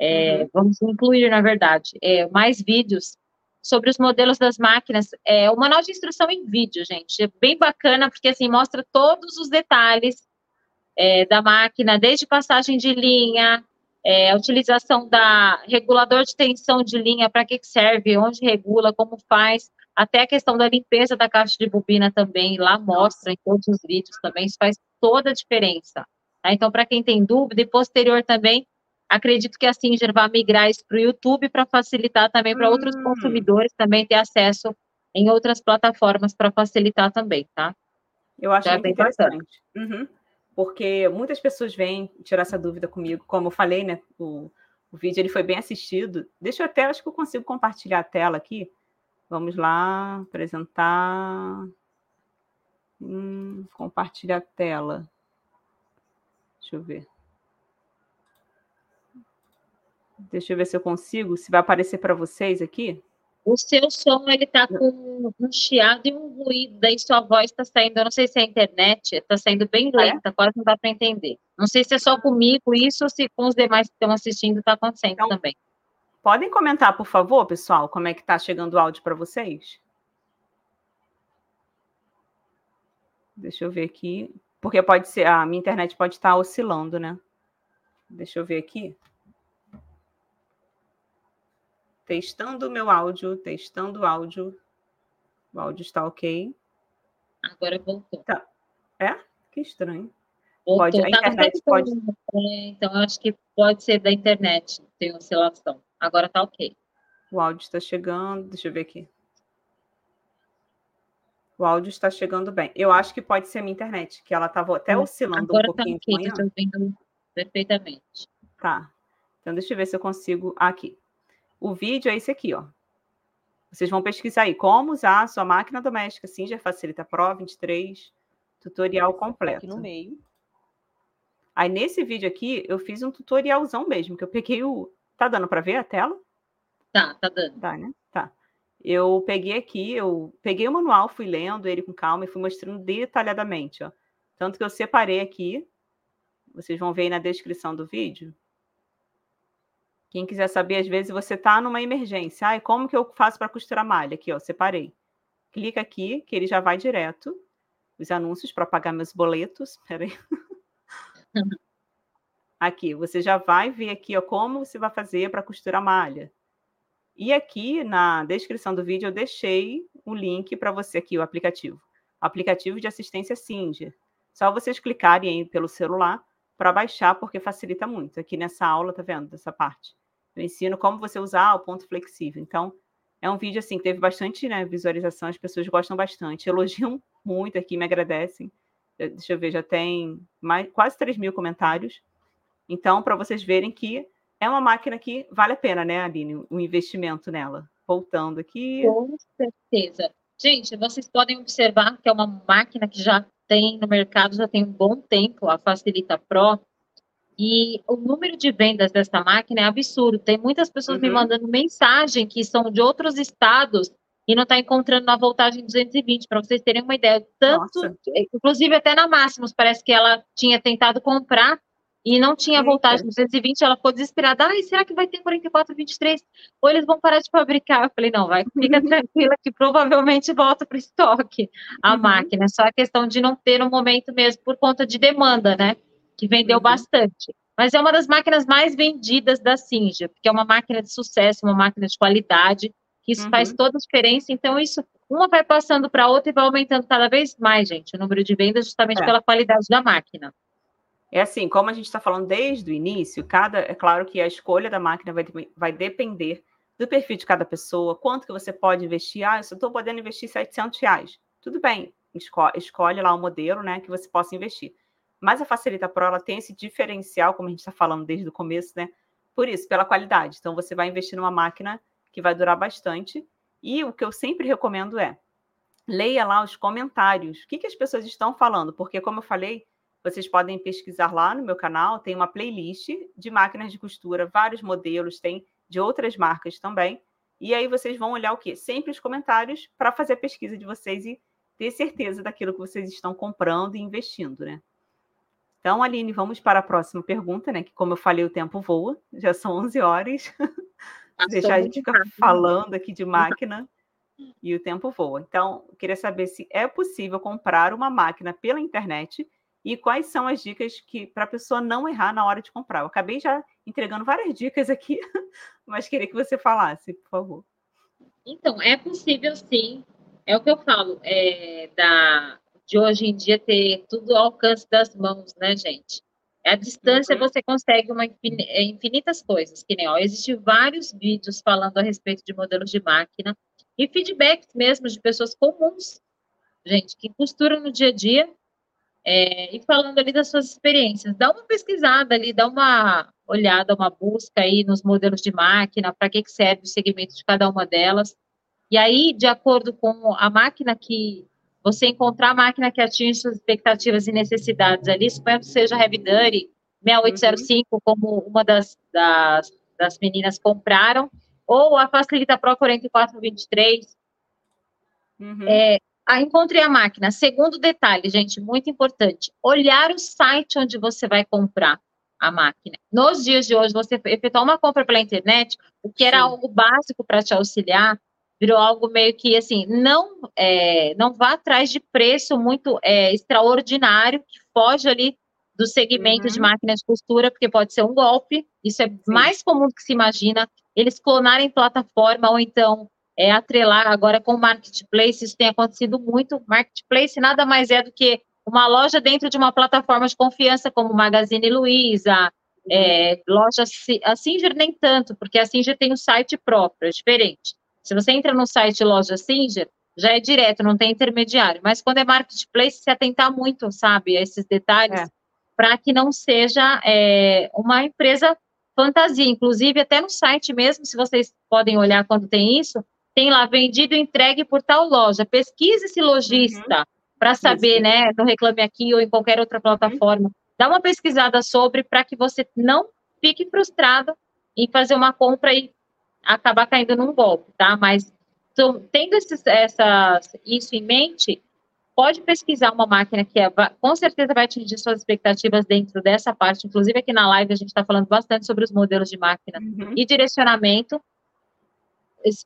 É, uhum. Vamos incluir, na verdade, é, mais vídeos sobre os modelos das máquinas. É o manual de instrução em vídeo, gente. É bem bacana, porque assim mostra todos os detalhes é, da máquina, desde passagem de linha, é, a utilização da regulador de tensão de linha, para que serve, onde regula, como faz, até a questão da limpeza da caixa de bobina também, lá mostra em todos os vídeos também, isso faz toda a diferença. Tá? Então, para quem tem dúvida, e posterior também, acredito que a Singer vai migrar isso para o YouTube para facilitar também para hum. outros consumidores também ter acesso em outras plataformas para facilitar também, tá? Eu acho é bem interessante. Uhum porque muitas pessoas vêm tirar essa dúvida comigo. Como eu falei, né? O, o vídeo ele foi bem assistido. Deixa eu até, acho que eu consigo compartilhar a tela aqui. Vamos lá, apresentar. Hum, compartilhar a tela. Deixa eu ver. Deixa eu ver se eu consigo, se vai aparecer para vocês aqui. O seu som ele tá com um chiado e um ruído, daí sua voz está saindo, eu não sei se é a internet, está saindo bem ah, é? lenta, é? quase não dá para entender. Não sei se é só comigo isso ou se com os demais que estão assistindo está acontecendo então, também. Podem comentar, por favor, pessoal, como é que está chegando o áudio para vocês? Deixa eu ver aqui, porque pode ser, a minha internet pode estar oscilando, né? Deixa eu ver aqui. Testando o meu áudio, testando o áudio. O áudio está ok. Agora voltou. Tá. É? Que estranho. Voltou. Pode, a tá internet pode. É, então, acho que pode ser da internet, tem oscilação. Agora tá ok. O áudio está chegando. Deixa eu ver aqui. O áudio está chegando bem. Eu acho que pode ser a minha internet, que ela estava até oscilando Agora um pouquinho. Agora tá ok, estou ouvindo perfeitamente. Tá. Então, deixa eu ver se eu consigo. Aqui. O vídeo é esse aqui, ó. Vocês vão pesquisar aí como usar a sua máquina doméstica Singer Facilita Pro 23, tutorial completo. Aqui no meio. Aí nesse vídeo aqui eu fiz um tutorialzão mesmo, que eu peguei o Tá dando para ver a tela? Tá, tá dando. Tá, né? Tá. Eu peguei aqui, eu peguei o manual, fui lendo ele com calma e fui mostrando detalhadamente, ó. Tanto que eu separei aqui, vocês vão ver aí na descrição do vídeo, quem quiser saber, às vezes você está numa emergência. Ai, como que eu faço para costurar malha? Aqui, ó, separei. Clica aqui, que ele já vai direto. Os anúncios para pagar meus boletos. Peraí. aqui, você já vai ver aqui, ó, como você vai fazer para costurar malha. E aqui na descrição do vídeo eu deixei o link para você aqui, o aplicativo. Aplicativo de assistência Singer. Só vocês clicarem aí pelo celular para baixar, porque facilita muito. Aqui nessa aula, tá vendo? Dessa parte. Eu ensino como você usar o ponto flexível. Então, é um vídeo assim que teve bastante né, visualização, as pessoas gostam bastante, elogiam muito aqui, me agradecem. Deixa eu ver, já tem mais, quase 3 mil comentários. Então, para vocês verem que é uma máquina que vale a pena, né, Aline, o investimento nela. Voltando aqui. Com certeza. Gente, vocês podem observar que é uma máquina que já tem no mercado, já tem um bom tempo, a Facilita Pro. E o número de vendas dessa máquina é absurdo. Tem muitas pessoas uhum. me mandando mensagem que são de outros estados e não está encontrando na voltagem 220, para vocês terem uma ideia. Tanto, Nossa. inclusive até na Máximos, parece que ela tinha tentado comprar e não tinha voltagem 220, ela ficou desesperada. Ai, será que vai ter 4423? Ou eles vão parar de fabricar? Eu falei, não, vai, fica tranquila que provavelmente volta para estoque a uhum. máquina. Só a questão de não ter no momento mesmo por conta de demanda, né? que vendeu uhum. bastante. Mas é uma das máquinas mais vendidas da Singer, porque é uma máquina de sucesso, uma máquina de qualidade, que isso uhum. faz toda a diferença. Então, isso, uma vai passando para a outra e vai aumentando cada vez mais, gente, o número de vendas, justamente é. pela qualidade da máquina. É assim, como a gente está falando desde o início, cada, é claro que a escolha da máquina vai, vai depender do perfil de cada pessoa, quanto que você pode investir. Ah, eu só estou podendo investir 700 reais. Tudo bem, escolhe, escolhe lá o modelo né, que você possa investir. Mas a Facilita Pro ela tem esse diferencial, como a gente está falando desde o começo, né? Por isso, pela qualidade. Então, você vai investir numa máquina que vai durar bastante. E o que eu sempre recomendo é leia lá os comentários. O que, que as pessoas estão falando? Porque, como eu falei, vocês podem pesquisar lá no meu canal, tem uma playlist de máquinas de costura, vários modelos, tem de outras marcas também. E aí vocês vão olhar o quê? Sempre os comentários para fazer a pesquisa de vocês e ter certeza daquilo que vocês estão comprando e investindo, né? Então, Aline, vamos para a próxima pergunta, né? Que, como eu falei, o tempo voa, já são 11 horas. Deixar a gente ficar falando aqui de máquina e o tempo voa. Então, eu queria saber se é possível comprar uma máquina pela internet e quais são as dicas que para a pessoa não errar na hora de comprar. Eu acabei já entregando várias dicas aqui, mas queria que você falasse, por favor. Então, é possível sim. É o que eu falo, é, da, de hoje em dia ter tudo ao alcance das mãos, né, gente? A distância uhum. você consegue uma é, infinitas coisas, que nem ó, existem vários vídeos falando a respeito de modelos de máquina e feedbacks mesmo de pessoas comuns, gente, que costuram no dia a dia é, e falando ali das suas experiências. Dá uma pesquisada ali, dá uma olhada, uma busca aí nos modelos de máquina, para que, que serve o segmento de cada uma delas. E aí, de acordo com a máquina que você encontrar a máquina que atinge suas expectativas e necessidades ali, suponho que seja a Revidani 6805, uhum. como uma das, das, das meninas compraram, ou a Facilita Pro 4423. Uhum. É, ah, encontrei a máquina. Segundo detalhe, gente, muito importante: olhar o site onde você vai comprar a máquina. Nos dias de hoje, você efetuar uma compra pela internet, o que era Sim. algo básico para te auxiliar, virou algo meio que assim, não é, não vá atrás de preço muito é, extraordinário, que foge ali do segmento uhum. de máquina de costura, porque pode ser um golpe, isso é Sim. mais comum do que se imagina, eles clonarem plataforma ou então é, atrelar agora com o marketplace, isso tem acontecido muito. Marketplace nada mais é do que uma loja dentro de uma plataforma de confiança, como Magazine Luiza, é, loja a Singer nem tanto, porque a Singer tem um site próprio, é diferente. Se você entra no site loja Singer, já é direto, não tem intermediário. Mas quando é marketplace, se atentar muito, sabe, a esses detalhes, é. para que não seja é, uma empresa fantasia. Inclusive, até no site mesmo, se vocês podem olhar quando tem isso, tem lá vendido entregue por tal loja. Pesquise esse lojista uhum. para saber, Isso. né, no Reclame Aqui ou em qualquer outra plataforma. Uhum. Dá uma pesquisada sobre para que você não fique frustrado em fazer uma compra e acabar caindo num golpe, tá? Mas então, tendo esses, essas, isso em mente, pode pesquisar uma máquina que é, com certeza vai atingir suas expectativas dentro dessa parte. Inclusive, aqui na live a gente está falando bastante sobre os modelos de máquina uhum. e direcionamento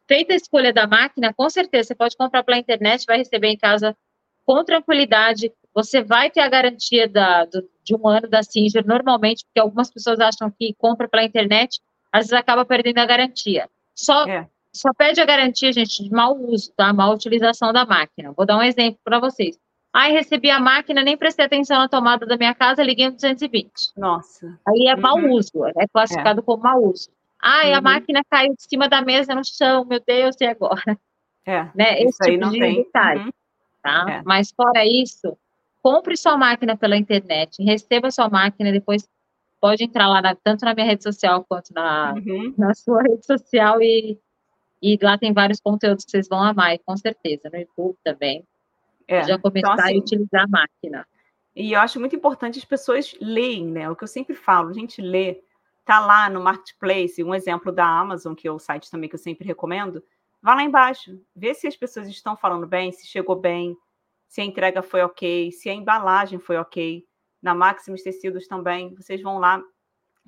feita a escolha da máquina, com certeza você pode comprar pela internet, vai receber em casa com tranquilidade. Você vai ter a garantia da, do, de um ano da Singer, normalmente, porque algumas pessoas acham que compra pela internet, às vezes acaba perdendo a garantia. Só, é. só pede a garantia, gente, de mau uso, tá? Mal utilização da máquina. Vou dar um exemplo para vocês. Ai, recebi a máquina, nem prestei atenção na tomada da minha casa, liguei no 220. Nossa. Aí é uhum. mau uso, é classificado é. como mau uso. Ai, uhum. a máquina caiu de cima da mesa no chão, meu Deus, e agora? É, né? Esse tipo de tem. detalhe. Uhum. Tá? É. Mas fora isso, compre sua máquina pela internet, receba sua máquina, depois pode entrar lá, na, tanto na minha rede social quanto na, uhum. na sua rede social e, e lá tem vários conteúdos que vocês vão amar, com certeza, no YouTube também. É. Já começar então, assim, a utilizar a máquina. E eu acho muito importante as pessoas leem, né? O que eu sempre falo, a gente lê tá lá no marketplace, um exemplo da Amazon, que é o site também que eu sempre recomendo, vá lá embaixo, vê se as pessoas estão falando bem, se chegou bem, se a entrega foi ok, se a embalagem foi ok. Na Maximus Tecidos também, vocês vão lá.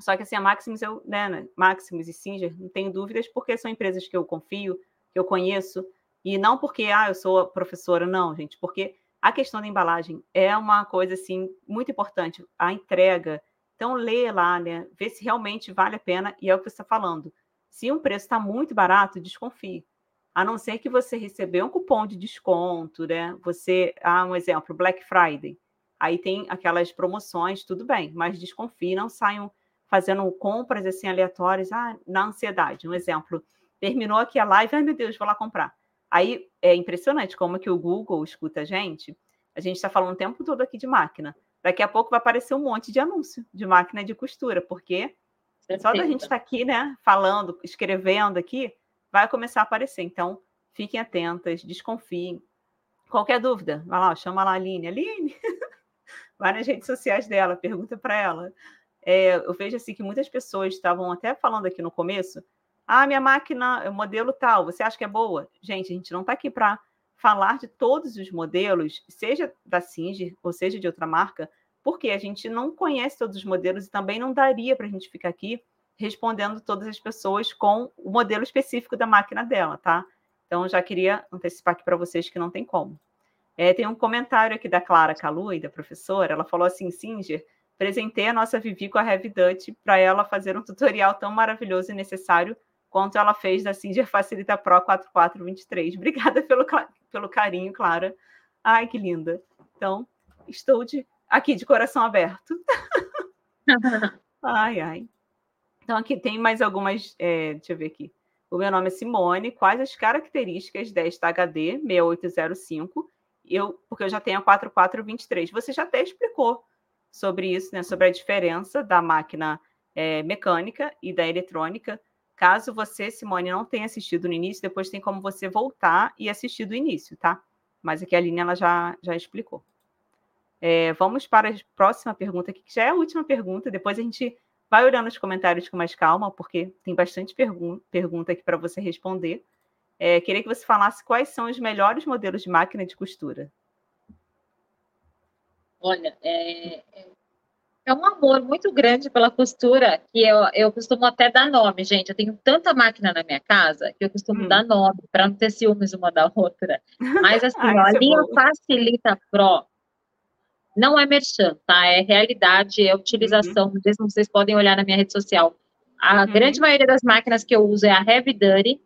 Só que assim, a Maximus, eu, né, né Maximus e Singer, não tenho dúvidas, porque são empresas que eu confio, que eu conheço, e não porque, ah, eu sou professora, não, gente, porque a questão da embalagem é uma coisa, assim, muito importante. A entrega, então, lê lá, né? Vê se realmente vale a pena e é o que você está falando. Se um preço está muito barato, desconfie. A não ser que você recebeu um cupom de desconto, né? Você, ah, um exemplo, Black Friday. Aí tem aquelas promoções, tudo bem, mas desconfie, não saiam fazendo compras assim aleatórias, ah, na ansiedade. Um exemplo, terminou aqui a live, ai meu Deus, vou lá comprar. Aí é impressionante como que o Google escuta a gente. A gente está falando o tempo todo aqui de máquina. Daqui a pouco vai aparecer um monte de anúncio de máquina de costura, porque só da gente estar tá aqui, né, falando, escrevendo aqui, vai começar a aparecer. Então, fiquem atentas, desconfiem. Qualquer dúvida, vai lá, chama lá a Aline. Aline, vai nas redes sociais dela, pergunta para ela. É, eu vejo assim que muitas pessoas estavam até falando aqui no começo, ah, minha máquina, o modelo tal, você acha que é boa? Gente, a gente não está aqui para falar de todos os modelos, seja da Singer ou seja de outra marca, porque a gente não conhece todos os modelos e também não daria para a gente ficar aqui respondendo todas as pessoas com o modelo específico da máquina dela, tá? Então, já queria antecipar aqui para vocês que não tem como. É, tem um comentário aqui da Clara Calui, da professora, ela falou assim, Singer, presentei a nossa Vivi com a Heavy Dutch para ela fazer um tutorial tão maravilhoso e necessário quanto ela fez da Singer Facilita Pro 4423. Obrigada pelo, pelo carinho, Clara. Ai, que linda. Então, estou de, aqui de coração aberto. ai, ai. Então, aqui tem mais algumas. É, deixa eu ver aqui. O meu nome é Simone. Quais as características desta HD 6805? Eu, porque eu já tenho a 4423. Você já até explicou sobre isso, né? Sobre a diferença da máquina é, mecânica e da eletrônica. Caso você, Simone, não tenha assistido no início, depois tem como você voltar e assistir do início, tá? Mas aqui a linha ela já, já explicou. É, vamos para a próxima pergunta aqui, que já é a última pergunta. Depois a gente vai olhando os comentários com mais calma, porque tem bastante pergun pergunta aqui para você responder. É, queria que você falasse quais são os melhores modelos de máquina de costura. Olha, é, é, um amor muito grande pela costura que eu, eu costumo até dar nome, gente. Eu tenho tanta máquina na minha casa que eu costumo hum. dar nome para não ter ciúmes uma da outra. Mas assim, Ai, ó, a é linha Facilita Pro não é merchan, tá? É realidade, é utilização. Uhum. Mesmo vocês podem olhar na minha rede social. A uhum. grande maioria das máquinas que eu uso é a Heavy.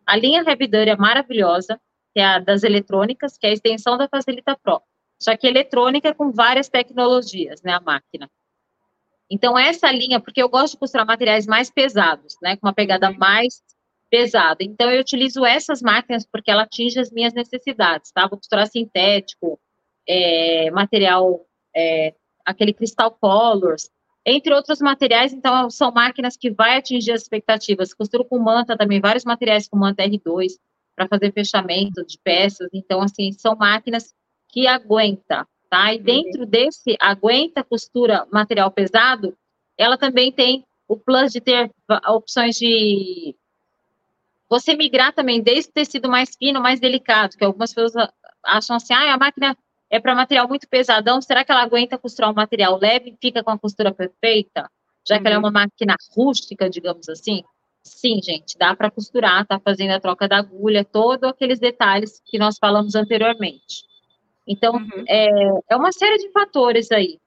A linha Heavy é maravilhosa, que é a das eletrônicas, que é a extensão da Facilita Pro. Só que eletrônica com várias tecnologias, né, a máquina. Então, essa linha, porque eu gosto de costurar materiais mais pesados, né, com uma pegada uhum. mais pesada. Então, eu utilizo essas máquinas porque ela atinge as minhas necessidades, tá? Vou costurar sintético, é, material, é, aquele Crystal Colors, entre outros materiais. Então, são máquinas que vai atingir as expectativas. Costuro com manta também, vários materiais com manta R2 para fazer fechamento de peças. Então, assim, são máquinas que aguenta, tá? E uhum. dentro desse aguenta costura material pesado, ela também tem o plus de ter opções de você migrar também desde o tecido mais fino, mais delicado, que algumas pessoas acham assim, ah, a máquina é para material muito pesadão, será que ela aguenta costurar um material leve e fica com a costura perfeita? Já que ela é uma uhum. máquina rústica, digamos assim? Sim, gente, dá para costurar, tá fazendo a troca da agulha, todos aqueles detalhes que nós falamos anteriormente. Então, uhum. é, é uma série de fatores aí.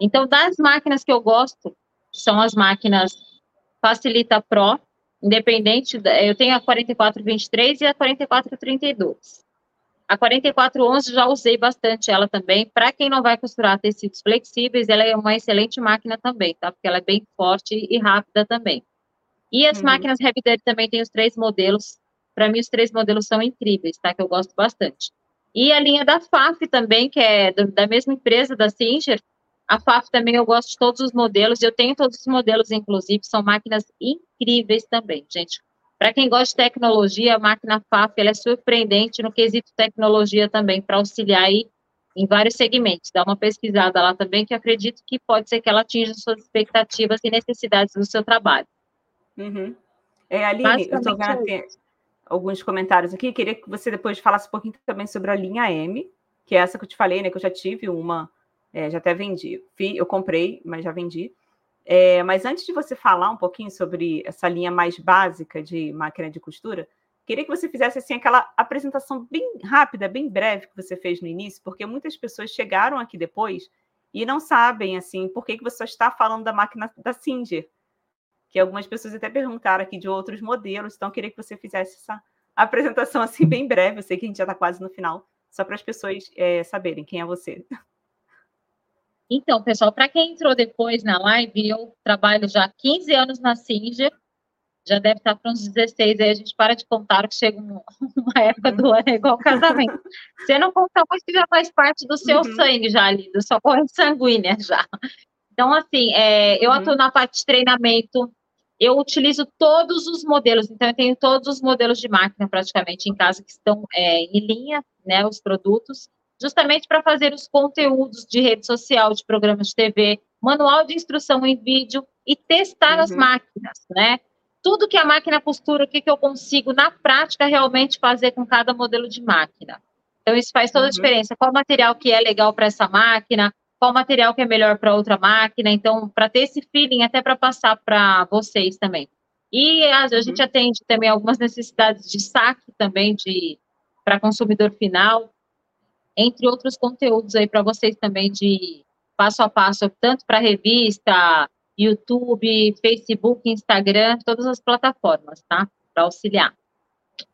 Então, das máquinas que eu gosto, são as máquinas Facilita Pro, independente, da, eu tenho a 4423 e a 4432. A 4411 já usei bastante ela também. Para quem não vai costurar tecidos flexíveis, ela é uma excelente máquina também, tá? Porque ela é bem forte e rápida também. E as uhum. máquinas Duty também tem os três modelos. Para mim, os três modelos são incríveis, tá? Que eu gosto bastante. E a linha da FAF também, que é da mesma empresa, da Singer. A FAF também eu gosto de todos os modelos, eu tenho todos os modelos, inclusive, são máquinas incríveis também, gente. Para quem gosta de tecnologia, a máquina FAF ela é surpreendente no quesito tecnologia também, para auxiliar aí em vários segmentos. Dá uma pesquisada lá também, que acredito que pode ser que ela atinja suas expectativas e necessidades do seu trabalho. Uhum. É, Aline, eu estou vendo, alguns comentários aqui. Queria que você depois falasse um pouquinho também sobre a linha M, que é essa que eu te falei, né? Que eu já tive uma, é, já até vendi. Eu comprei, mas já vendi. É, mas antes de você falar um pouquinho sobre essa linha mais básica de máquina de costura, queria que você fizesse assim aquela apresentação bem rápida, bem breve que você fez no início, porque muitas pessoas chegaram aqui depois e não sabem assim por que, que você só está falando da máquina da Singer que algumas pessoas até perguntaram aqui de outros modelos, então eu queria que você fizesse essa apresentação assim bem breve, eu sei que a gente já está quase no final, só para as pessoas é, saberem quem é você. Então, pessoal, para quem entrou depois na live, eu trabalho já há 15 anos na Singer, já deve estar para uns 16, aí a gente para de contar que chega uma, época do ano, é igual casamento. Você não conta muito que já faz parte do seu uhum. sangue já ali, da sua corrente sanguínea já. Então, assim, é, eu uhum. atuo na parte de treinamento, eu utilizo todos os modelos, então eu tenho todos os modelos de máquina praticamente em casa que estão é, em linha, né, os produtos, justamente para fazer os conteúdos de rede social, de programas de TV, manual de instrução em vídeo e testar uhum. as máquinas, né? Tudo que a máquina costura, o que, que eu consigo na prática realmente fazer com cada modelo de máquina. Então, isso faz toda a uhum. diferença. Qual material que é legal para essa máquina, qual material que é melhor para outra máquina, então, para ter esse feeling, até para passar para vocês também. E a, a uhum. gente atende também algumas necessidades de saque também de para consumidor final, entre outros conteúdos aí para vocês também de passo a passo, tanto para revista, YouTube, Facebook, Instagram, todas as plataformas, tá? Para auxiliar.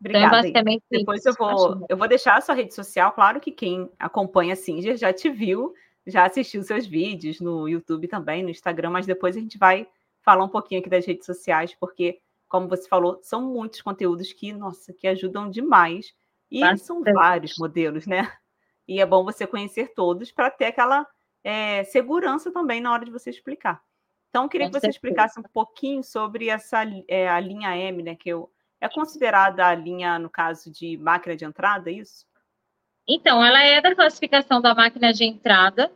Obrigada. Então, é basicamente Depois eu vou, eu vou deixar a sua rede social. Claro que quem acompanha a Singer já te viu, já assistiu seus vídeos no YouTube também, no Instagram, mas depois a gente vai falar um pouquinho aqui das redes sociais, porque, como você falou, são muitos conteúdos que, nossa, que ajudam demais. E Bastante. são vários modelos, né? E é bom você conhecer todos para ter aquela é, segurança também na hora de você explicar. Então, eu queria que você explicasse um pouquinho sobre essa é, a linha M, né? Que eu, é considerada a linha, no caso, de máquina de entrada, é isso? Então, ela é da classificação da máquina de entrada,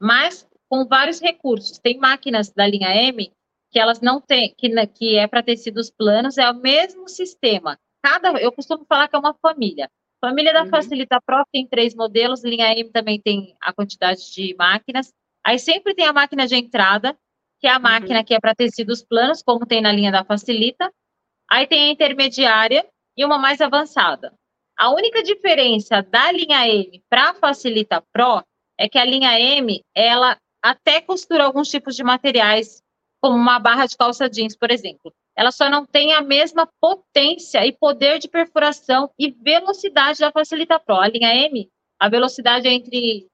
mas com vários recursos. Tem máquinas da linha M que elas não têm, que, que é para tecidos planos, é o mesmo sistema. Cada, eu costumo falar que é uma família. Família da uhum. Facilita Pro tem três modelos, linha M também tem a quantidade de máquinas. Aí sempre tem a máquina de entrada, que é a uhum. máquina que é para tecidos planos, como tem na linha da Facilita. Aí tem a intermediária e uma mais avançada. A única diferença da linha M para a Facilita Pro é que a linha M, ela até costura alguns tipos de materiais, como uma barra de calça jeans, por exemplo. Ela só não tem a mesma potência e poder de perfuração e velocidade da Facilita Pro. A linha M, a velocidade é entre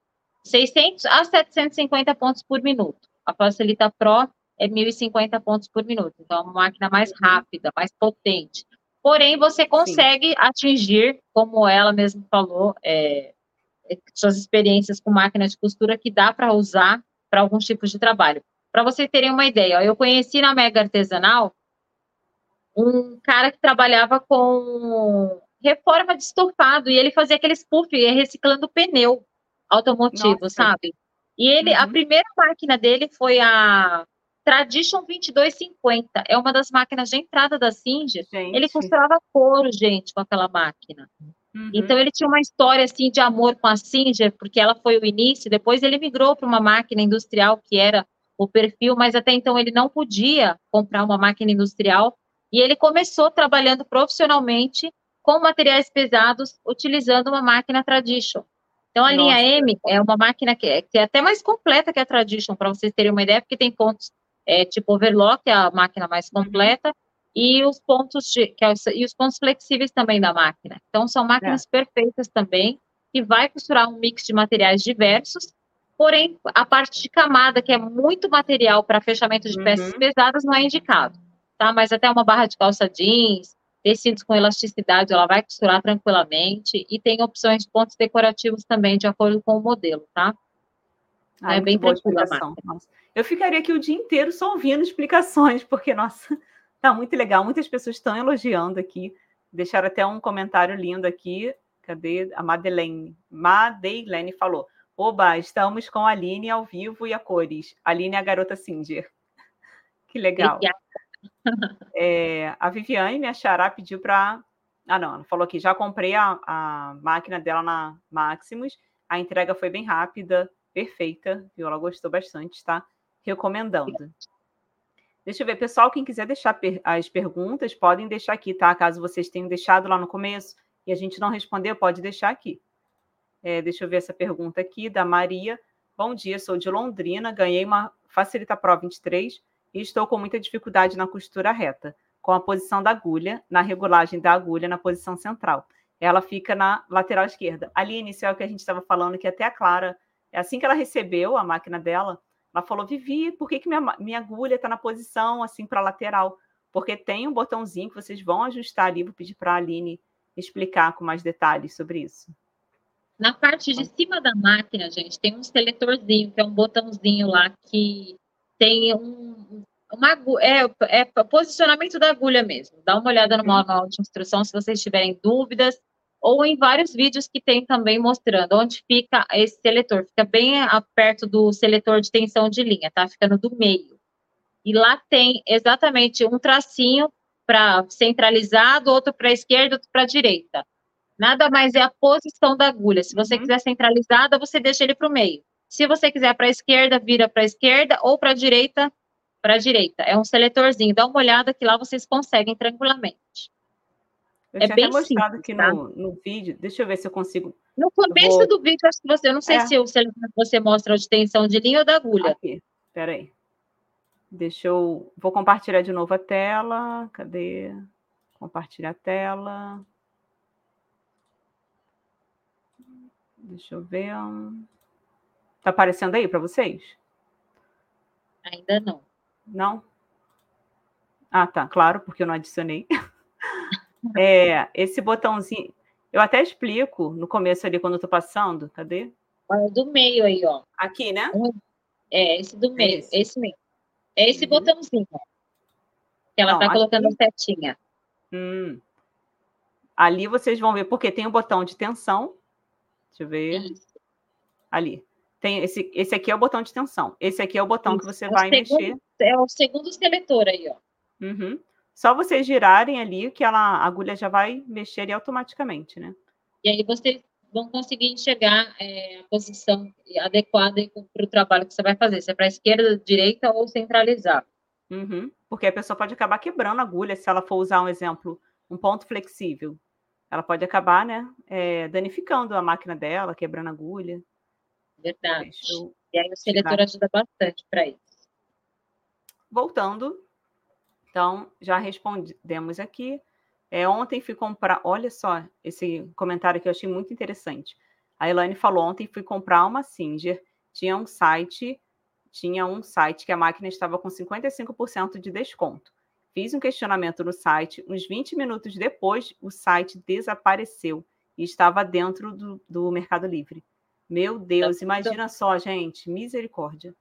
600 a 750 pontos por minuto. A Facilita Pro é 1.050 pontos por minuto. Então, é uma máquina mais rápida, mais potente. Porém, você consegue Sim. atingir, como ela mesma falou, é, suas experiências com máquina de costura que dá para usar para alguns tipos de trabalho. Para vocês terem uma ideia, ó, eu conheci na Mega Artesanal um cara que trabalhava com reforma de estofado e ele fazia aqueles puff reciclando pneu automotivo, Nossa. sabe? E ele, uhum. a primeira máquina dele foi a Tradition 2250 é uma das máquinas de entrada da Singer. Ele costurava couro, gente, com aquela máquina. Uhum. Então ele tinha uma história assim de amor com a Singer, porque ela foi o início. Depois ele migrou para uma máquina industrial que era o perfil, mas até então ele não podia comprar uma máquina industrial. E ele começou trabalhando profissionalmente com materiais pesados, utilizando uma máquina Tradition. Então, a Nossa. linha M é uma máquina que é, que é, até mais completa que a Tradition, para vocês terem uma ideia, porque tem pontos é, tipo overlock, é a máquina mais uhum. completa, e os pontos de, que é, e os pontos flexíveis também da máquina. Então são máquinas é. perfeitas também, que vai costurar um mix de materiais diversos, porém a parte de camada, que é muito material para fechamento de uhum. peças pesadas, não é indicado, tá? Mas até uma barra de calça jeans, tecidos com elasticidade, ela vai costurar tranquilamente, e tem opções de pontos decorativos também, de acordo com o modelo, tá? Ah, é bem tranquila Eu ficaria aqui o dia inteiro só ouvindo explicações, porque, nossa, tá muito legal. Muitas pessoas estão elogiando aqui. Deixaram até um comentário lindo aqui. Cadê? A Madeleine. Madeleine falou: Oba, estamos com a Aline ao vivo e a cores. Aline é a garota Singer. Que legal. É, a Viviane, minha xará, pediu para. Ah, não, ela falou aqui: já comprei a, a máquina dela na Maximus. A entrega foi bem rápida perfeita, viu? Ela gostou bastante, está recomendando. Deixa eu ver, pessoal, quem quiser deixar as perguntas, podem deixar aqui, tá? Caso vocês tenham deixado lá no começo e a gente não responder, pode deixar aqui. É, deixa eu ver essa pergunta aqui da Maria. Bom dia, sou de Londrina, ganhei uma Facilita Pro 23 e estou com muita dificuldade na costura reta, com a posição da agulha, na regulagem da agulha na posição central. Ela fica na lateral esquerda. Ali, isso é o que a gente estava falando, que até a Clara assim que ela recebeu a máquina dela, ela falou: Vivi, por que, que minha, minha agulha está na posição assim para lateral? Porque tem um botãozinho que vocês vão ajustar ali. Vou pedir para a Aline explicar com mais detalhes sobre isso. Na parte de cima da máquina, gente, tem um seletorzinho, que é um botãozinho lá que tem um, uma é, é posicionamento da agulha mesmo. Dá uma olhada no uhum. manual de instrução se vocês tiverem dúvidas ou em vários vídeos que tem também mostrando onde fica esse seletor. Fica bem perto do seletor de tensão de linha, tá? Fica no do meio. E lá tem exatamente um tracinho para centralizado, outro para a esquerda, outro para a direita. Nada mais é a posição da agulha. Se você uhum. quiser centralizada, você deixa ele para o meio. Se você quiser para a esquerda, vira para a esquerda, ou para a direita, para a direita. É um seletorzinho. Dá uma olhada que lá vocês conseguem tranquilamente. Eu é bem mostrado simples, aqui tá? no, no vídeo. Deixa eu ver se eu consigo. No começo vou... do vídeo, acho que você, eu não sei é. se o você mostra a extensão de linha ou da agulha. Aqui, peraí. Deixa eu. Vou compartilhar de novo a tela. Cadê? Compartilhar a tela. Deixa eu ver. Tá aparecendo aí para vocês? Ainda não. Não? Ah, tá, claro, porque eu não adicionei. é, esse botãozinho, eu até explico no começo ali quando eu tô passando. Cadê? Olha, do meio aí, ó. Aqui, né? É, esse do meio, esse, esse mesmo. É esse uhum. botãozinho. Que ela não, tá colocando aqui... a setinha. Hum. Ali vocês vão ver, porque tem o botão de tensão. Deixa eu ver. Isso. Ali. Tem esse, esse aqui é o botão de tensão. Esse aqui é o botão Isso. que você é vai segundo, mexer. É o segundo seletor aí, ó. Uhum. Só vocês girarem ali que ela, a agulha já vai mexer automaticamente, né? E aí vocês vão conseguir enxergar é, a posição adequada para o trabalho que você vai fazer. Se é para a esquerda, direita ou centralizar. Uhum. Porque a pessoa pode acabar quebrando a agulha se ela for usar um exemplo, um ponto flexível. Ela pode acabar, né, é, danificando a máquina dela, quebrando a agulha. Verdade. E aí o seletor ajuda bastante para isso. Voltando, então já respondemos aqui. É, ontem fui comprar, olha só esse comentário que eu achei muito interessante. A Elaine falou ontem fui comprar uma Singer, tinha um site, tinha um site que a máquina estava com 55% de desconto. Fiz um questionamento no site, uns 20 minutos depois o site desapareceu e estava dentro do, do Mercado Livre. Meu Deus, imagina só, gente, misericórdia.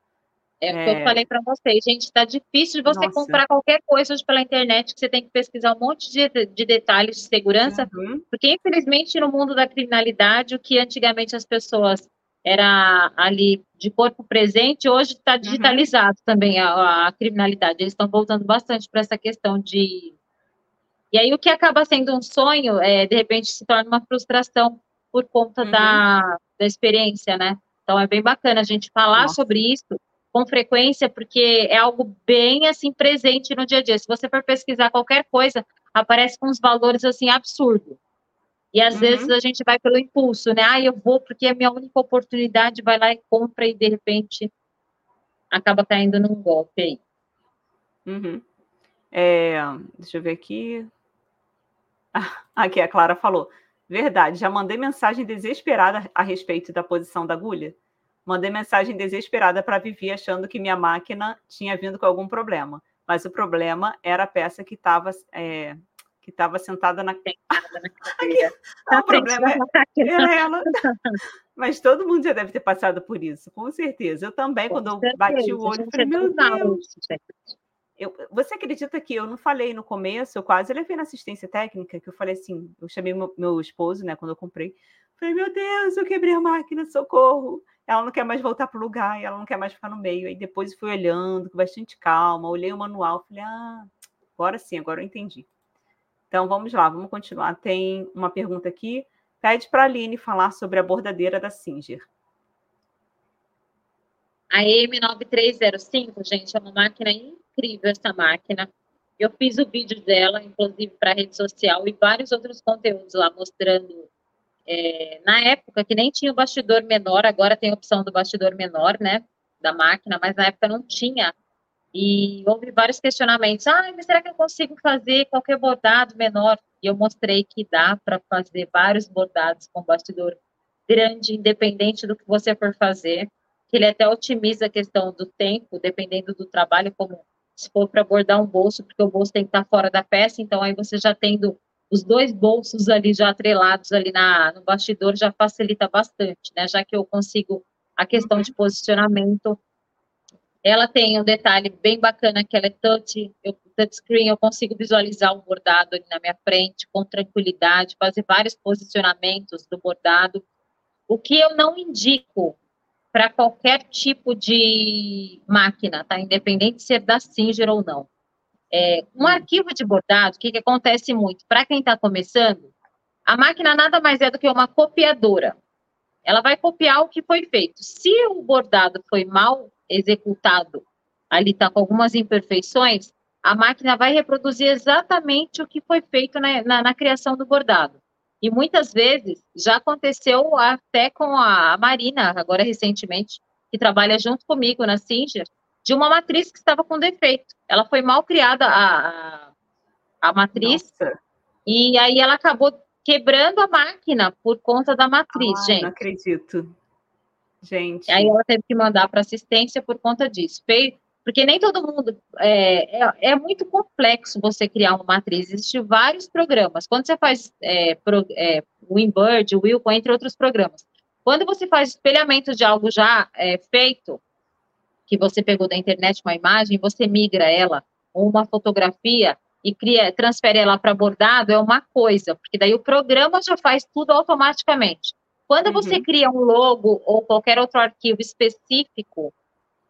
É o que eu é. falei para vocês, gente, está difícil de você Nossa. comprar qualquer coisa hoje pela internet, que você tem que pesquisar um monte de, de detalhes de segurança, uhum. porque infelizmente no mundo da criminalidade, o que antigamente as pessoas era ali de corpo presente, hoje está uhum. digitalizado uhum. também a, a, criminalidade. Eles estão voltando bastante para essa questão de. E aí o que acaba sendo um sonho, é, de repente se torna uma frustração por conta uhum. da, da experiência, né? Então é bem bacana a gente falar Nossa. sobre isso com frequência, porque é algo bem assim presente no dia a dia. Se você for pesquisar qualquer coisa, aparece com uns valores assim absurdos. E às uhum. vezes a gente vai pelo impulso, né? Ah, eu vou porque é a minha única oportunidade, vai lá e compra e de repente acaba caindo num golpe aí. Uhum. É, deixa eu ver aqui. aqui a Clara falou. Verdade, já mandei mensagem desesperada a respeito da posição da agulha. Mandei mensagem desesperada para Vivi, achando que minha máquina tinha vindo com algum problema. Mas o problema era a peça que estava é, que estava sentada na. Ah, o problema é, era ela. Mas todo mundo já deve ter passado por isso, com certeza. Eu também, com quando certeza. eu bati o olho, falei, meu Deus. Eu, você acredita que eu não falei no começo, eu quase levei na assistência técnica, que eu falei assim, eu chamei meu, meu esposo, né, quando eu comprei, falei, meu Deus, eu quebrei a máquina, socorro ela não quer mais voltar para o lugar, ela não quer mais ficar no meio. Aí depois fui olhando com bastante calma, olhei o manual, falei, ah, agora sim, agora eu entendi. Então vamos lá, vamos continuar. Tem uma pergunta aqui. Pede para a Aline falar sobre a bordadeira da Singer. A M9305, gente, é uma máquina incrível essa máquina. Eu fiz o vídeo dela, inclusive para a rede social, e vários outros conteúdos lá mostrando é, na época que nem tinha o bastidor menor, agora tem a opção do bastidor menor, né, da máquina, mas na época não tinha. E houve vários questionamentos. Ah, mas será que eu consigo fazer qualquer bordado menor? E eu mostrei que dá para fazer vários bordados com bastidor grande, independente do que você for fazer. Que ele até otimiza a questão do tempo, dependendo do trabalho, como se for para bordar um bolso, porque o bolso tem que estar fora da peça, então aí você já tendo os dois bolsos ali já atrelados ali na, no bastidor já facilita bastante, né? Já que eu consigo a questão de posicionamento. Ela tem um detalhe bem bacana que ela é touch, eu, touchscreen, eu consigo visualizar o bordado ali na minha frente com tranquilidade, fazer vários posicionamentos do bordado. O que eu não indico para qualquer tipo de máquina, tá? Independente de ser da Singer ou não. É, um arquivo de bordado, o que, que acontece muito? Para quem está começando, a máquina nada mais é do que uma copiadora. ela vai copiar o que foi feito. Se o bordado foi mal executado, ali está com algumas imperfeições, a máquina vai reproduzir exatamente o que foi feito na, na, na criação do bordado. E muitas vezes já aconteceu até com a Marina, agora recentemente, que trabalha junto comigo na Singer, de uma matriz que estava com defeito. Ela foi mal criada, a, a, matriz, Nossa. e aí ela acabou quebrando a máquina por conta da matriz, Ai, gente. Não acredito. Gente. Aí ela teve que mandar para assistência por conta disso. Porque nem todo mundo. É, é, é, muito complexo você criar uma matriz. Existem vários programas. Quando você faz é, pro, é, Winbird, Wilco, entre outros programas. Quando você faz espelhamento de algo já é, feito, que você pegou da internet uma imagem, você migra ela, ou uma fotografia, e cria, transfere ela para bordado é uma coisa, porque daí o programa já faz tudo automaticamente. Quando uhum. você cria um logo ou qualquer outro arquivo específico,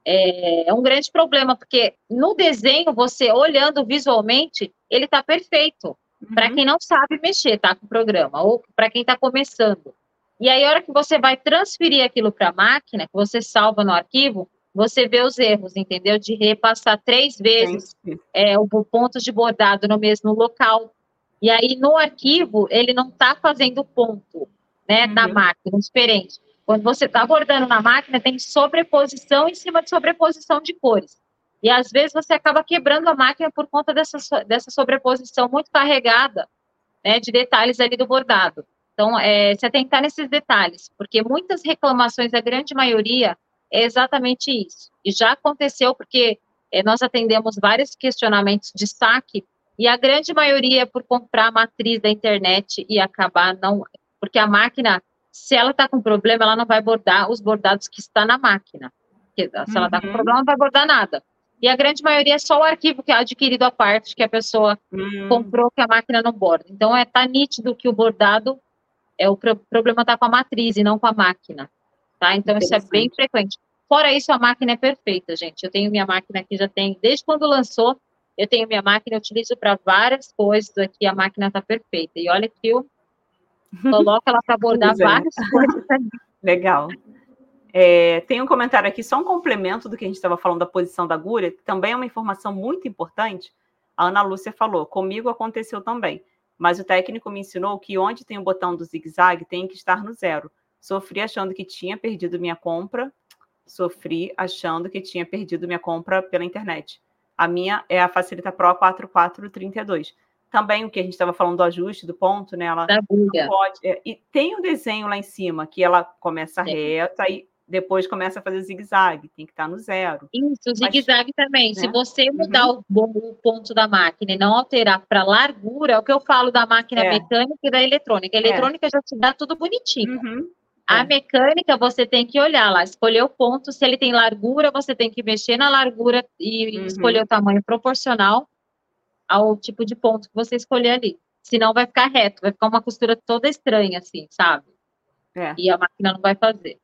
é, é um grande problema, porque no desenho, você olhando visualmente, ele está perfeito. Uhum. Para quem não sabe mexer, tá, com o programa, ou para quem está começando. E aí, a hora que você vai transferir aquilo para a máquina, que você salva no arquivo, você vê os erros, entendeu? De repassar três vezes é, o ponto de bordado no mesmo local. E aí, no arquivo, ele não está fazendo ponto, né, uhum. na máquina, diferente. Quando você está bordando na máquina, tem sobreposição em cima de sobreposição de cores. E às vezes você acaba quebrando a máquina por conta dessa, dessa sobreposição muito carregada né, de detalhes ali do bordado. Então, é, que estar nesses detalhes, porque muitas reclamações, a grande maioria, é exatamente isso. E já aconteceu porque é, nós atendemos vários questionamentos de saque e a grande maioria é por comprar a matriz da internet e acabar não, porque a máquina, se ela está com problema, ela não vai bordar os bordados que está na máquina. Porque, se uhum. ela está com problema, não vai bordar nada. E a grande maioria é só o arquivo que é adquirido à parte, que a pessoa uhum. comprou, que a máquina não borda. Então, é tá nítido que o bordado, é o pro, problema está com a matriz e não com a máquina tá? Então isso é bem frequente. Fora isso, a máquina é perfeita, gente. Eu tenho minha máquina aqui, já tem, desde quando lançou, eu tenho minha máquina, eu utilizo para várias coisas aqui, a máquina está perfeita. E olha que eu coloco ela para abordar várias coisas. Legal. É, tem um comentário aqui, só um complemento do que a gente estava falando da posição da agulha, que também é uma informação muito importante. A Ana Lúcia falou, comigo aconteceu também, mas o técnico me ensinou que onde tem o botão do zigue-zague tem que estar no zero. Sofri achando que tinha perdido minha compra. Sofri achando que tinha perdido minha compra pela internet. A minha é a Facilita Pro 4432. Também o que a gente estava falando do ajuste do ponto, né? Ela pode. É, e tem o um desenho lá em cima que ela começa reta e depois começa a fazer zigue-zague, tem que estar tá no zero. Isso, zigue-zague também. Né? Se você mudar uhum. o, o, ponto da máquina e não alterar para largura, é o que eu falo da máquina é. mecânica e da eletrônica. A é. eletrônica é. já te dá tudo bonitinho. Uhum. A é. mecânica você tem que olhar lá, escolher o ponto, se ele tem largura, você tem que mexer na largura e uhum. escolher o tamanho proporcional ao tipo de ponto que você escolher ali. Senão vai ficar reto, vai ficar uma costura toda estranha, assim, sabe? É. E a máquina não vai fazer.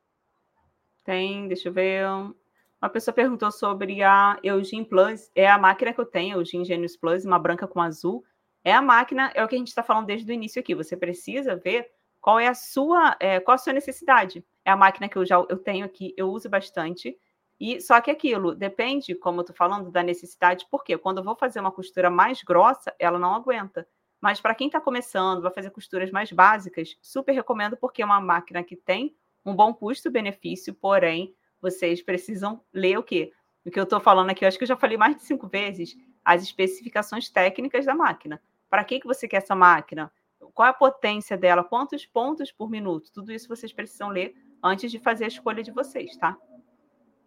Tem, deixa eu ver. Uma pessoa perguntou sobre a Eugene Plus. É a máquina que eu tenho, Eugene Genius Plus, uma branca com azul. É a máquina, é o que a gente está falando desde o início aqui. Você precisa ver qual é a sua, é, qual a sua necessidade? É a máquina que eu já eu tenho aqui, eu uso bastante. E só que aquilo depende, como eu tô falando, da necessidade, porque quando eu vou fazer uma costura mais grossa, ela não aguenta. Mas para quem está começando, vai fazer costuras mais básicas, super recomendo, porque é uma máquina que tem um bom custo-benefício, porém, vocês precisam ler o quê? O que eu estou falando aqui, eu acho que eu já falei mais de cinco vezes, as especificações técnicas da máquina. Para que, que você quer essa máquina? Qual a potência dela, quantos pontos por minuto, tudo isso vocês precisam ler antes de fazer a escolha de vocês, tá?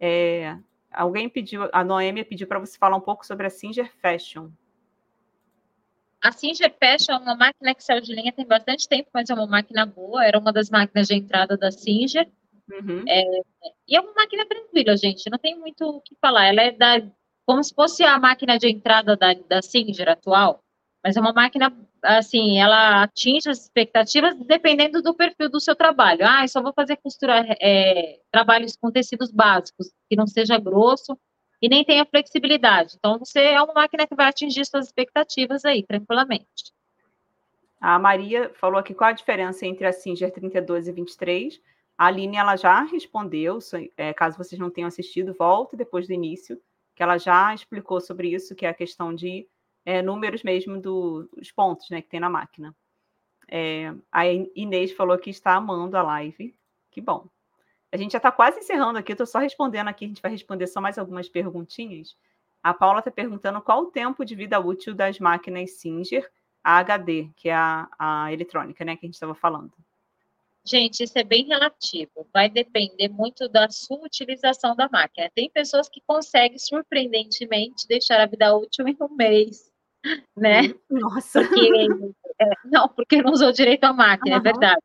É, alguém pediu, a Noêmia pediu para você falar um pouco sobre a Singer Fashion. A Singer Fashion é uma máquina que saiu de linha tem bastante tempo, mas é uma máquina boa, era uma das máquinas de entrada da Singer. Uhum. É, e é uma máquina tranquila, gente, não tem muito o que falar. Ela é da, como se fosse a máquina de entrada da, da Singer atual, mas é uma máquina assim, ela atinge as expectativas dependendo do perfil do seu trabalho. Ah, só vou fazer costura, é, trabalhos com tecidos básicos, que não seja grosso e nem tenha flexibilidade. Então, você é uma máquina que vai atingir suas expectativas aí, tranquilamente. A Maria falou aqui qual a diferença entre a Singer 32 e 23. A Aline ela já respondeu, é, caso vocês não tenham assistido, volte depois do início, que ela já explicou sobre isso, que é a questão de é, números mesmo do, dos pontos né, que tem na máquina. É, a Inês falou que está amando a live. Que bom. A gente já está quase encerrando aqui, estou só respondendo aqui, a gente vai responder só mais algumas perguntinhas. A Paula está perguntando qual o tempo de vida útil das máquinas Singer HD, que é a, a eletrônica, né, que a gente estava falando. Gente, isso é bem relativo. Vai depender muito da sua utilização da máquina. Tem pessoas que conseguem, surpreendentemente, deixar a vida útil em um mês, né? Nossa! Porque, é, não, porque não usou direito a máquina, uhum. é verdade.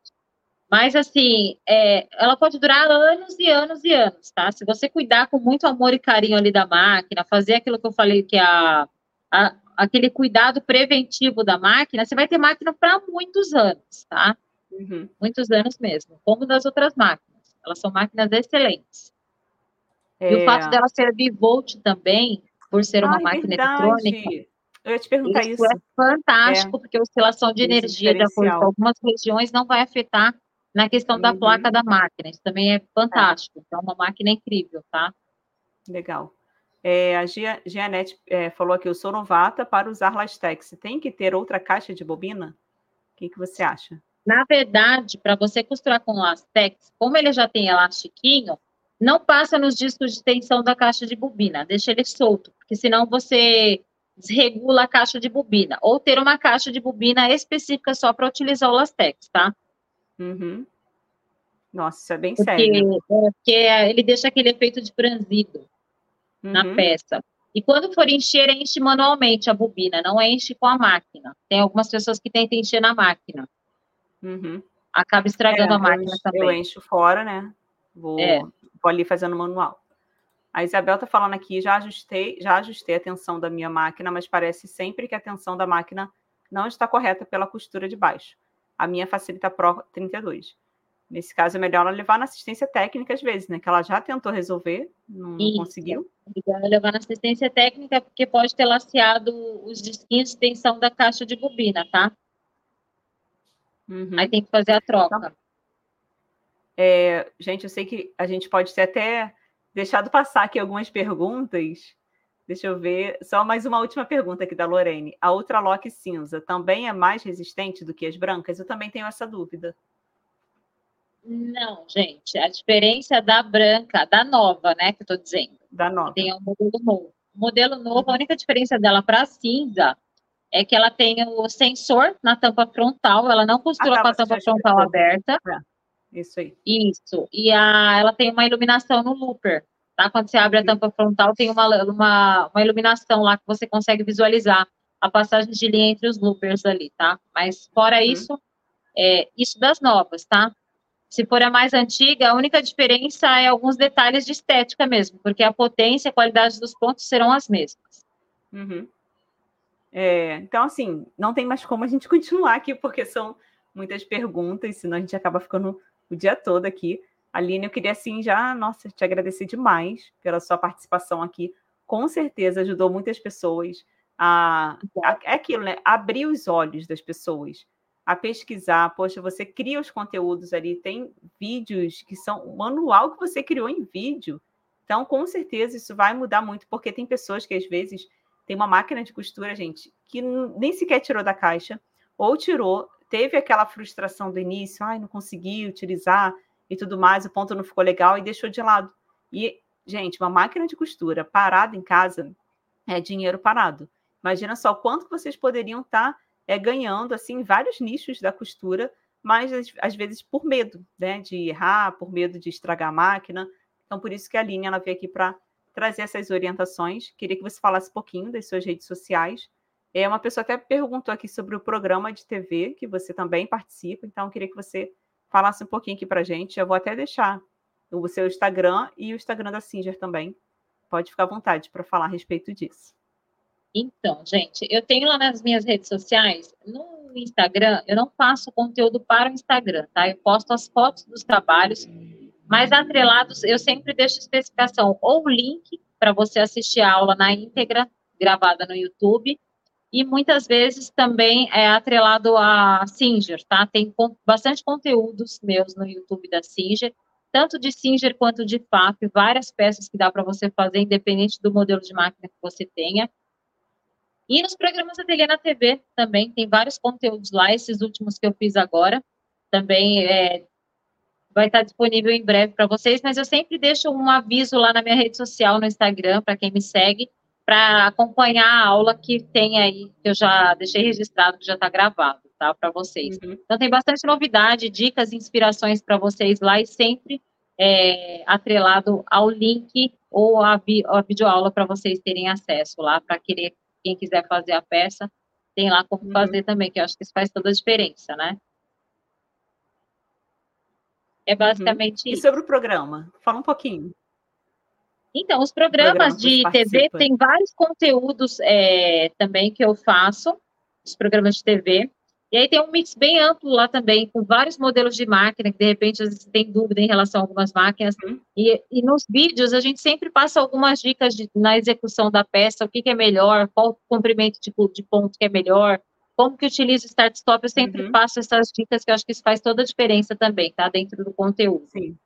Mas, assim, é, ela pode durar anos e anos e anos, tá? Se você cuidar com muito amor e carinho ali da máquina, fazer aquilo que eu falei, que é a, a aquele cuidado preventivo da máquina, você vai ter máquina para muitos anos, tá? Uhum. Muitos anos mesmo, como das outras máquinas. Elas são máquinas excelentes. É... E o fato dela ser bivolt também, por ser uma máquina verdade. eletrônica. Eu ia te perguntar isso. isso. é fantástico, é. porque a oscilação de energia de acordo com algumas regiões não vai afetar na questão uhum. da placa da máquina. Isso também é fantástico. É. Então, é uma máquina incrível, tá? Legal. É, a Gia, Gianete é, falou aqui, eu sou novata para usar Lastex. Tem que ter outra caixa de bobina? O que, que você acha? Na verdade, para você costurar com Lastex, como ele já tem elastiquinho, não passa nos discos de tensão da caixa de bobina, deixa ele solto, porque senão você desregula a caixa de bobina. Ou ter uma caixa de bobina específica só para utilizar o Lastex, tá? Uhum. Nossa, isso é bem porque, sério. É, porque ele deixa aquele efeito de franzido uhum. na peça. E quando for encher, enche manualmente a bobina, não enche com a máquina. Tem algumas pessoas que tentam encher na máquina. Uhum. Acaba estragando é, a máquina eu, também. Eu encho fora, né? Vou, é. vou ali fazendo manual. A Isabel está falando aqui, já ajustei, já ajustei a tensão da minha máquina, mas parece sempre que a tensão da máquina não está correta pela costura de baixo. A minha facilita Pro 32. Nesse caso, é melhor ela levar na assistência técnica às vezes, né? Que ela já tentou resolver, não, não conseguiu. É levar na assistência técnica, porque pode ter laceado os disquinhos de tensão da caixa de bobina, tá? Uhum. Aí tem que fazer a troca. Então, é, gente, eu sei que a gente pode ter até deixado passar aqui algumas perguntas. Deixa eu ver. Só mais uma última pergunta aqui da Lorene. A Ultralock cinza também é mais resistente do que as brancas? Eu também tenho essa dúvida. Não, gente. A diferença da branca, da nova, né, que eu estou dizendo. Da nova. Tem um modelo novo. O modelo novo, a única diferença dela para cinza é que ela tem o sensor na tampa frontal, ela não costura ah, tá, com a tampa frontal aberta. É, isso aí. Isso. E a, ela tem uma iluminação no looper, tá? Quando você abre a tampa frontal, tem uma, uma, uma iluminação lá que você consegue visualizar a passagem de linha entre os loopers ali, tá? Mas fora uhum. isso, é isso das novas, tá? Se for a mais antiga, a única diferença é alguns detalhes de estética mesmo, porque a potência e a qualidade dos pontos serão as mesmas. Uhum. É, então, assim, não tem mais como a gente continuar aqui, porque são muitas perguntas, senão a gente acaba ficando o dia todo aqui. Aline, eu queria, assim, já, nossa, te agradecer demais pela sua participação aqui. Com certeza ajudou muitas pessoas a. a é aquilo, né? Abrir os olhos das pessoas a pesquisar. Poxa, você cria os conteúdos ali, tem vídeos que são o manual que você criou em vídeo. Então, com certeza, isso vai mudar muito, porque tem pessoas que às vezes tem uma máquina de costura, gente, que nem sequer tirou da caixa, ou tirou, teve aquela frustração do início, ai, não consegui utilizar e tudo mais, o ponto não ficou legal e deixou de lado. E, gente, uma máquina de costura parada em casa é dinheiro parado. Imagina só quanto vocês poderiam estar tá, é, ganhando assim vários nichos da costura, mas às, vezes por medo, né, de errar, por medo de estragar a máquina. Então, por isso que a Aline ela veio aqui para trazer essas orientações. Queria que você falasse um pouquinho das suas redes sociais. É, uma pessoa até perguntou aqui sobre o programa de TV, que você também participa, então queria que você falasse um pouquinho aqui para gente. Eu vou até deixar o seu Instagram e o Instagram da Singer também. Pode ficar à vontade para falar a respeito disso. Então, gente, eu tenho lá nas minhas redes sociais, no Instagram, eu não faço conteúdo para o Instagram, tá? Eu posto as fotos dos trabalhos mas atrelados, eu sempre deixo especificação ou link para você assistir a aula na íntegra, gravada no YouTube, e muitas vezes também é atrelado a Singer, tá? Tem bastante conteúdos meus no YouTube da Singer, tanto de Singer quanto de FAP, várias peças que dá para você fazer, independente do modelo de máquina que você tenha. E nos programas da Ateliê na TV também, tem vários conteúdos lá, esses últimos que eu fiz agora, também é, vai estar disponível em breve para vocês, mas eu sempre deixo um aviso lá na minha rede social, no Instagram, para quem me segue, para acompanhar a aula que tem aí, que eu já deixei registrado, que já está gravado, tá, para vocês. Uhum. Então, tem bastante novidade, dicas, inspirações para vocês lá e sempre é, atrelado ao link ou a, vi, a videoaula para vocês terem acesso lá, para querer, quem quiser fazer a peça, tem lá como uhum. fazer também, que eu acho que isso faz toda a diferença, né? É basicamente uhum. isso. E sobre o programa? Fala um pouquinho. Então, os programas de TV têm vários conteúdos é, também que eu faço, os programas de TV. E aí tem um mix bem amplo lá também, com vários modelos de máquina, que de repente às vezes tem dúvida em relação a algumas máquinas. Uhum. E, e, nos vídeos a gente sempre passa algumas dicas de, na execução da peça, o que, que é melhor, qual comprimento de, de ponto que é melhor, como que utiliza o start-stop, eu sempre uhum. passo essas dicas, que eu acho que isso faz toda a diferença também, tá? Dentro do conteúdo. Sim.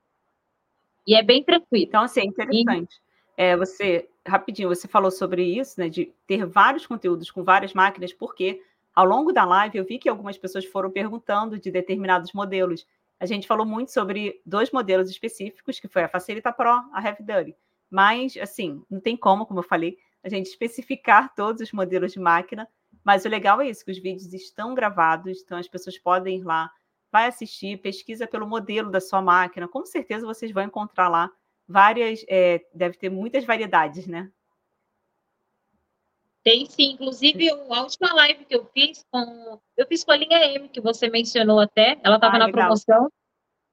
E é bem tranquilo. Então, assim, é interessante. E... É, você, rapidinho, você falou sobre isso, né? De ter vários conteúdos com várias máquinas, porque ao longo da live eu vi que algumas pessoas foram perguntando de determinados modelos. A gente falou muito sobre dois modelos específicos, que foi a Facilita Pro, a Duty. Mas, assim, não tem como, como eu falei, a gente especificar todos os modelos de máquina, mas o legal é isso, que os vídeos estão gravados, então as pessoas podem ir lá, vai assistir, pesquisa pelo modelo da sua máquina. Com certeza vocês vão encontrar lá várias, é, deve ter muitas variedades, né? Tem sim, inclusive a última live que eu fiz com. Eu fiz com a linha M, que você mencionou até, ela estava ah, na legal. promoção.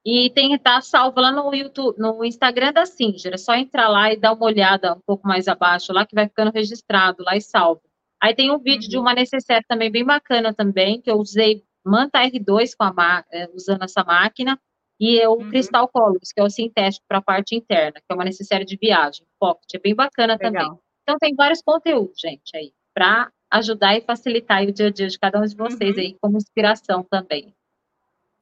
E tem tá salvo lá no YouTube, no Instagram da Singer. É só entrar lá e dar uma olhada um pouco mais abaixo lá, que vai ficando registrado lá e salvo. Aí tem um vídeo uhum. de uma necessaire também bem bacana também, que eu usei Manta R2 com a é, usando essa máquina, e o uhum. Crystal Colors, que é o sintético para a parte interna, que é uma necessaire de viagem, pocket, é bem bacana Legal. também. Então tem vários conteúdos, gente, aí, para ajudar e facilitar o dia a dia de cada um de vocês uhum. aí, como inspiração também.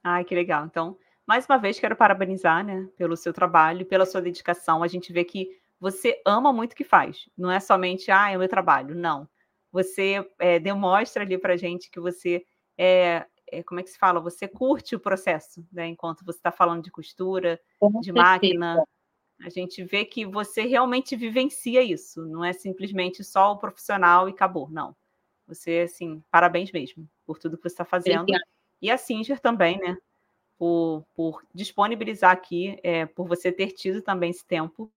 Ai, que legal. Então, mais uma vez, quero parabenizar, né, pelo seu trabalho, pela sua dedicação. A gente vê que você ama muito o que faz. Não é somente, ah, é o meu trabalho. Não você é, demonstra ali para gente que você é, é, como é que se fala? Você curte o processo, né? Enquanto você está falando de costura, Com de certeza. máquina, a gente vê que você realmente vivencia isso. Não é simplesmente só o profissional e acabou. Não. Você, assim, parabéns mesmo por tudo que você está fazendo. Obrigada. E a Singer também, né? Por, por disponibilizar aqui, é, por você ter tido também esse tempo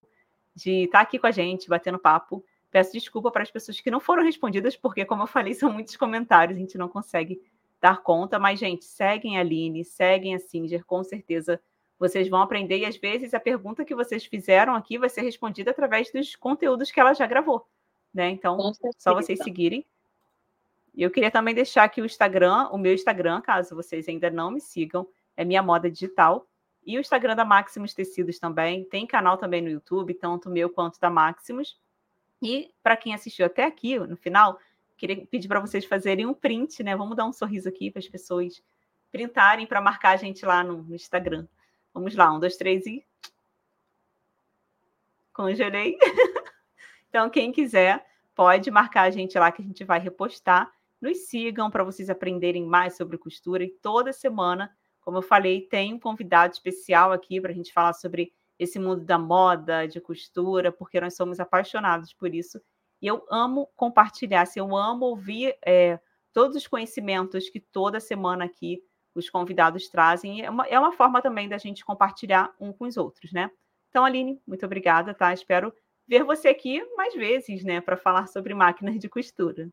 de estar tá aqui com a gente, batendo papo. Peço desculpa para as pessoas que não foram respondidas, porque, como eu falei, são muitos comentários, a gente não consegue dar conta. Mas, gente, seguem a Aline, seguem a Singer, com certeza vocês vão aprender. E às vezes a pergunta que vocês fizeram aqui vai ser respondida através dos conteúdos que ela já gravou. Né? Então, só vocês seguirem. E eu queria também deixar aqui o Instagram, o meu Instagram, caso vocês ainda não me sigam, é Minha Moda Digital. E o Instagram da Maximus Tecidos também. Tem canal também no YouTube, tanto meu quanto da Maximus. E para quem assistiu até aqui, no final, queria pedir para vocês fazerem um print, né? Vamos dar um sorriso aqui para as pessoas printarem para marcar a gente lá no, Instagram. Vamos lá, um, dois, três e. Congelei. então, quem quiser, pode marcar a gente lá que a gente vai repostar. Nos sigam para vocês aprenderem mais sobre costura. E toda semana, como eu falei, tem um convidado especial aqui para a gente falar sobre esse mundo da moda, de costura, porque nós somos apaixonados por isso. E eu amo compartilhar, assim, eu amo ouvir é, todos os conhecimentos que toda semana aqui os convidados trazem. É uma, é uma forma também da gente compartilhar um com os outros, né? Então, Aline, muito obrigada, tá? Espero ver você aqui mais vezes, né, para falar sobre máquinas de costura.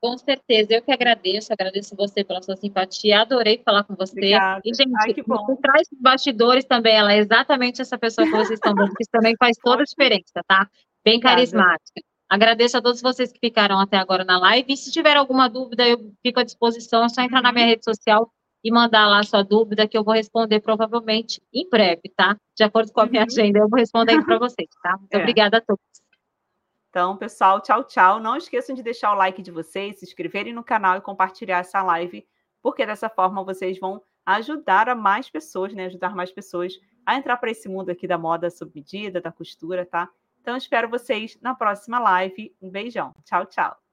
Com certeza, eu que agradeço, agradeço você pela sua simpatia, adorei falar com você. Obrigada. E, gente, Ai, que bom. por trás dos bastidores também, ela é exatamente essa pessoa que vocês estão vendo, que isso também faz toda a diferença, tá? Bem carismática. Agradeço a todos vocês que ficaram até agora na live. E se tiver alguma dúvida, eu fico à disposição. É só entrar na minha rede social e mandar lá sua dúvida, que eu vou responder provavelmente em breve, tá? De acordo com a minha uhum. agenda, eu vou responder para vocês, tá? Muito é. obrigada a todos. Então, pessoal, tchau, tchau. Não esqueçam de deixar o like de vocês, se inscreverem no canal e compartilhar essa live, porque dessa forma vocês vão ajudar a mais pessoas, né? Ajudar mais pessoas a entrar para esse mundo aqui da moda sob medida, da costura, tá? Então, espero vocês na próxima live. Um beijão. Tchau, tchau.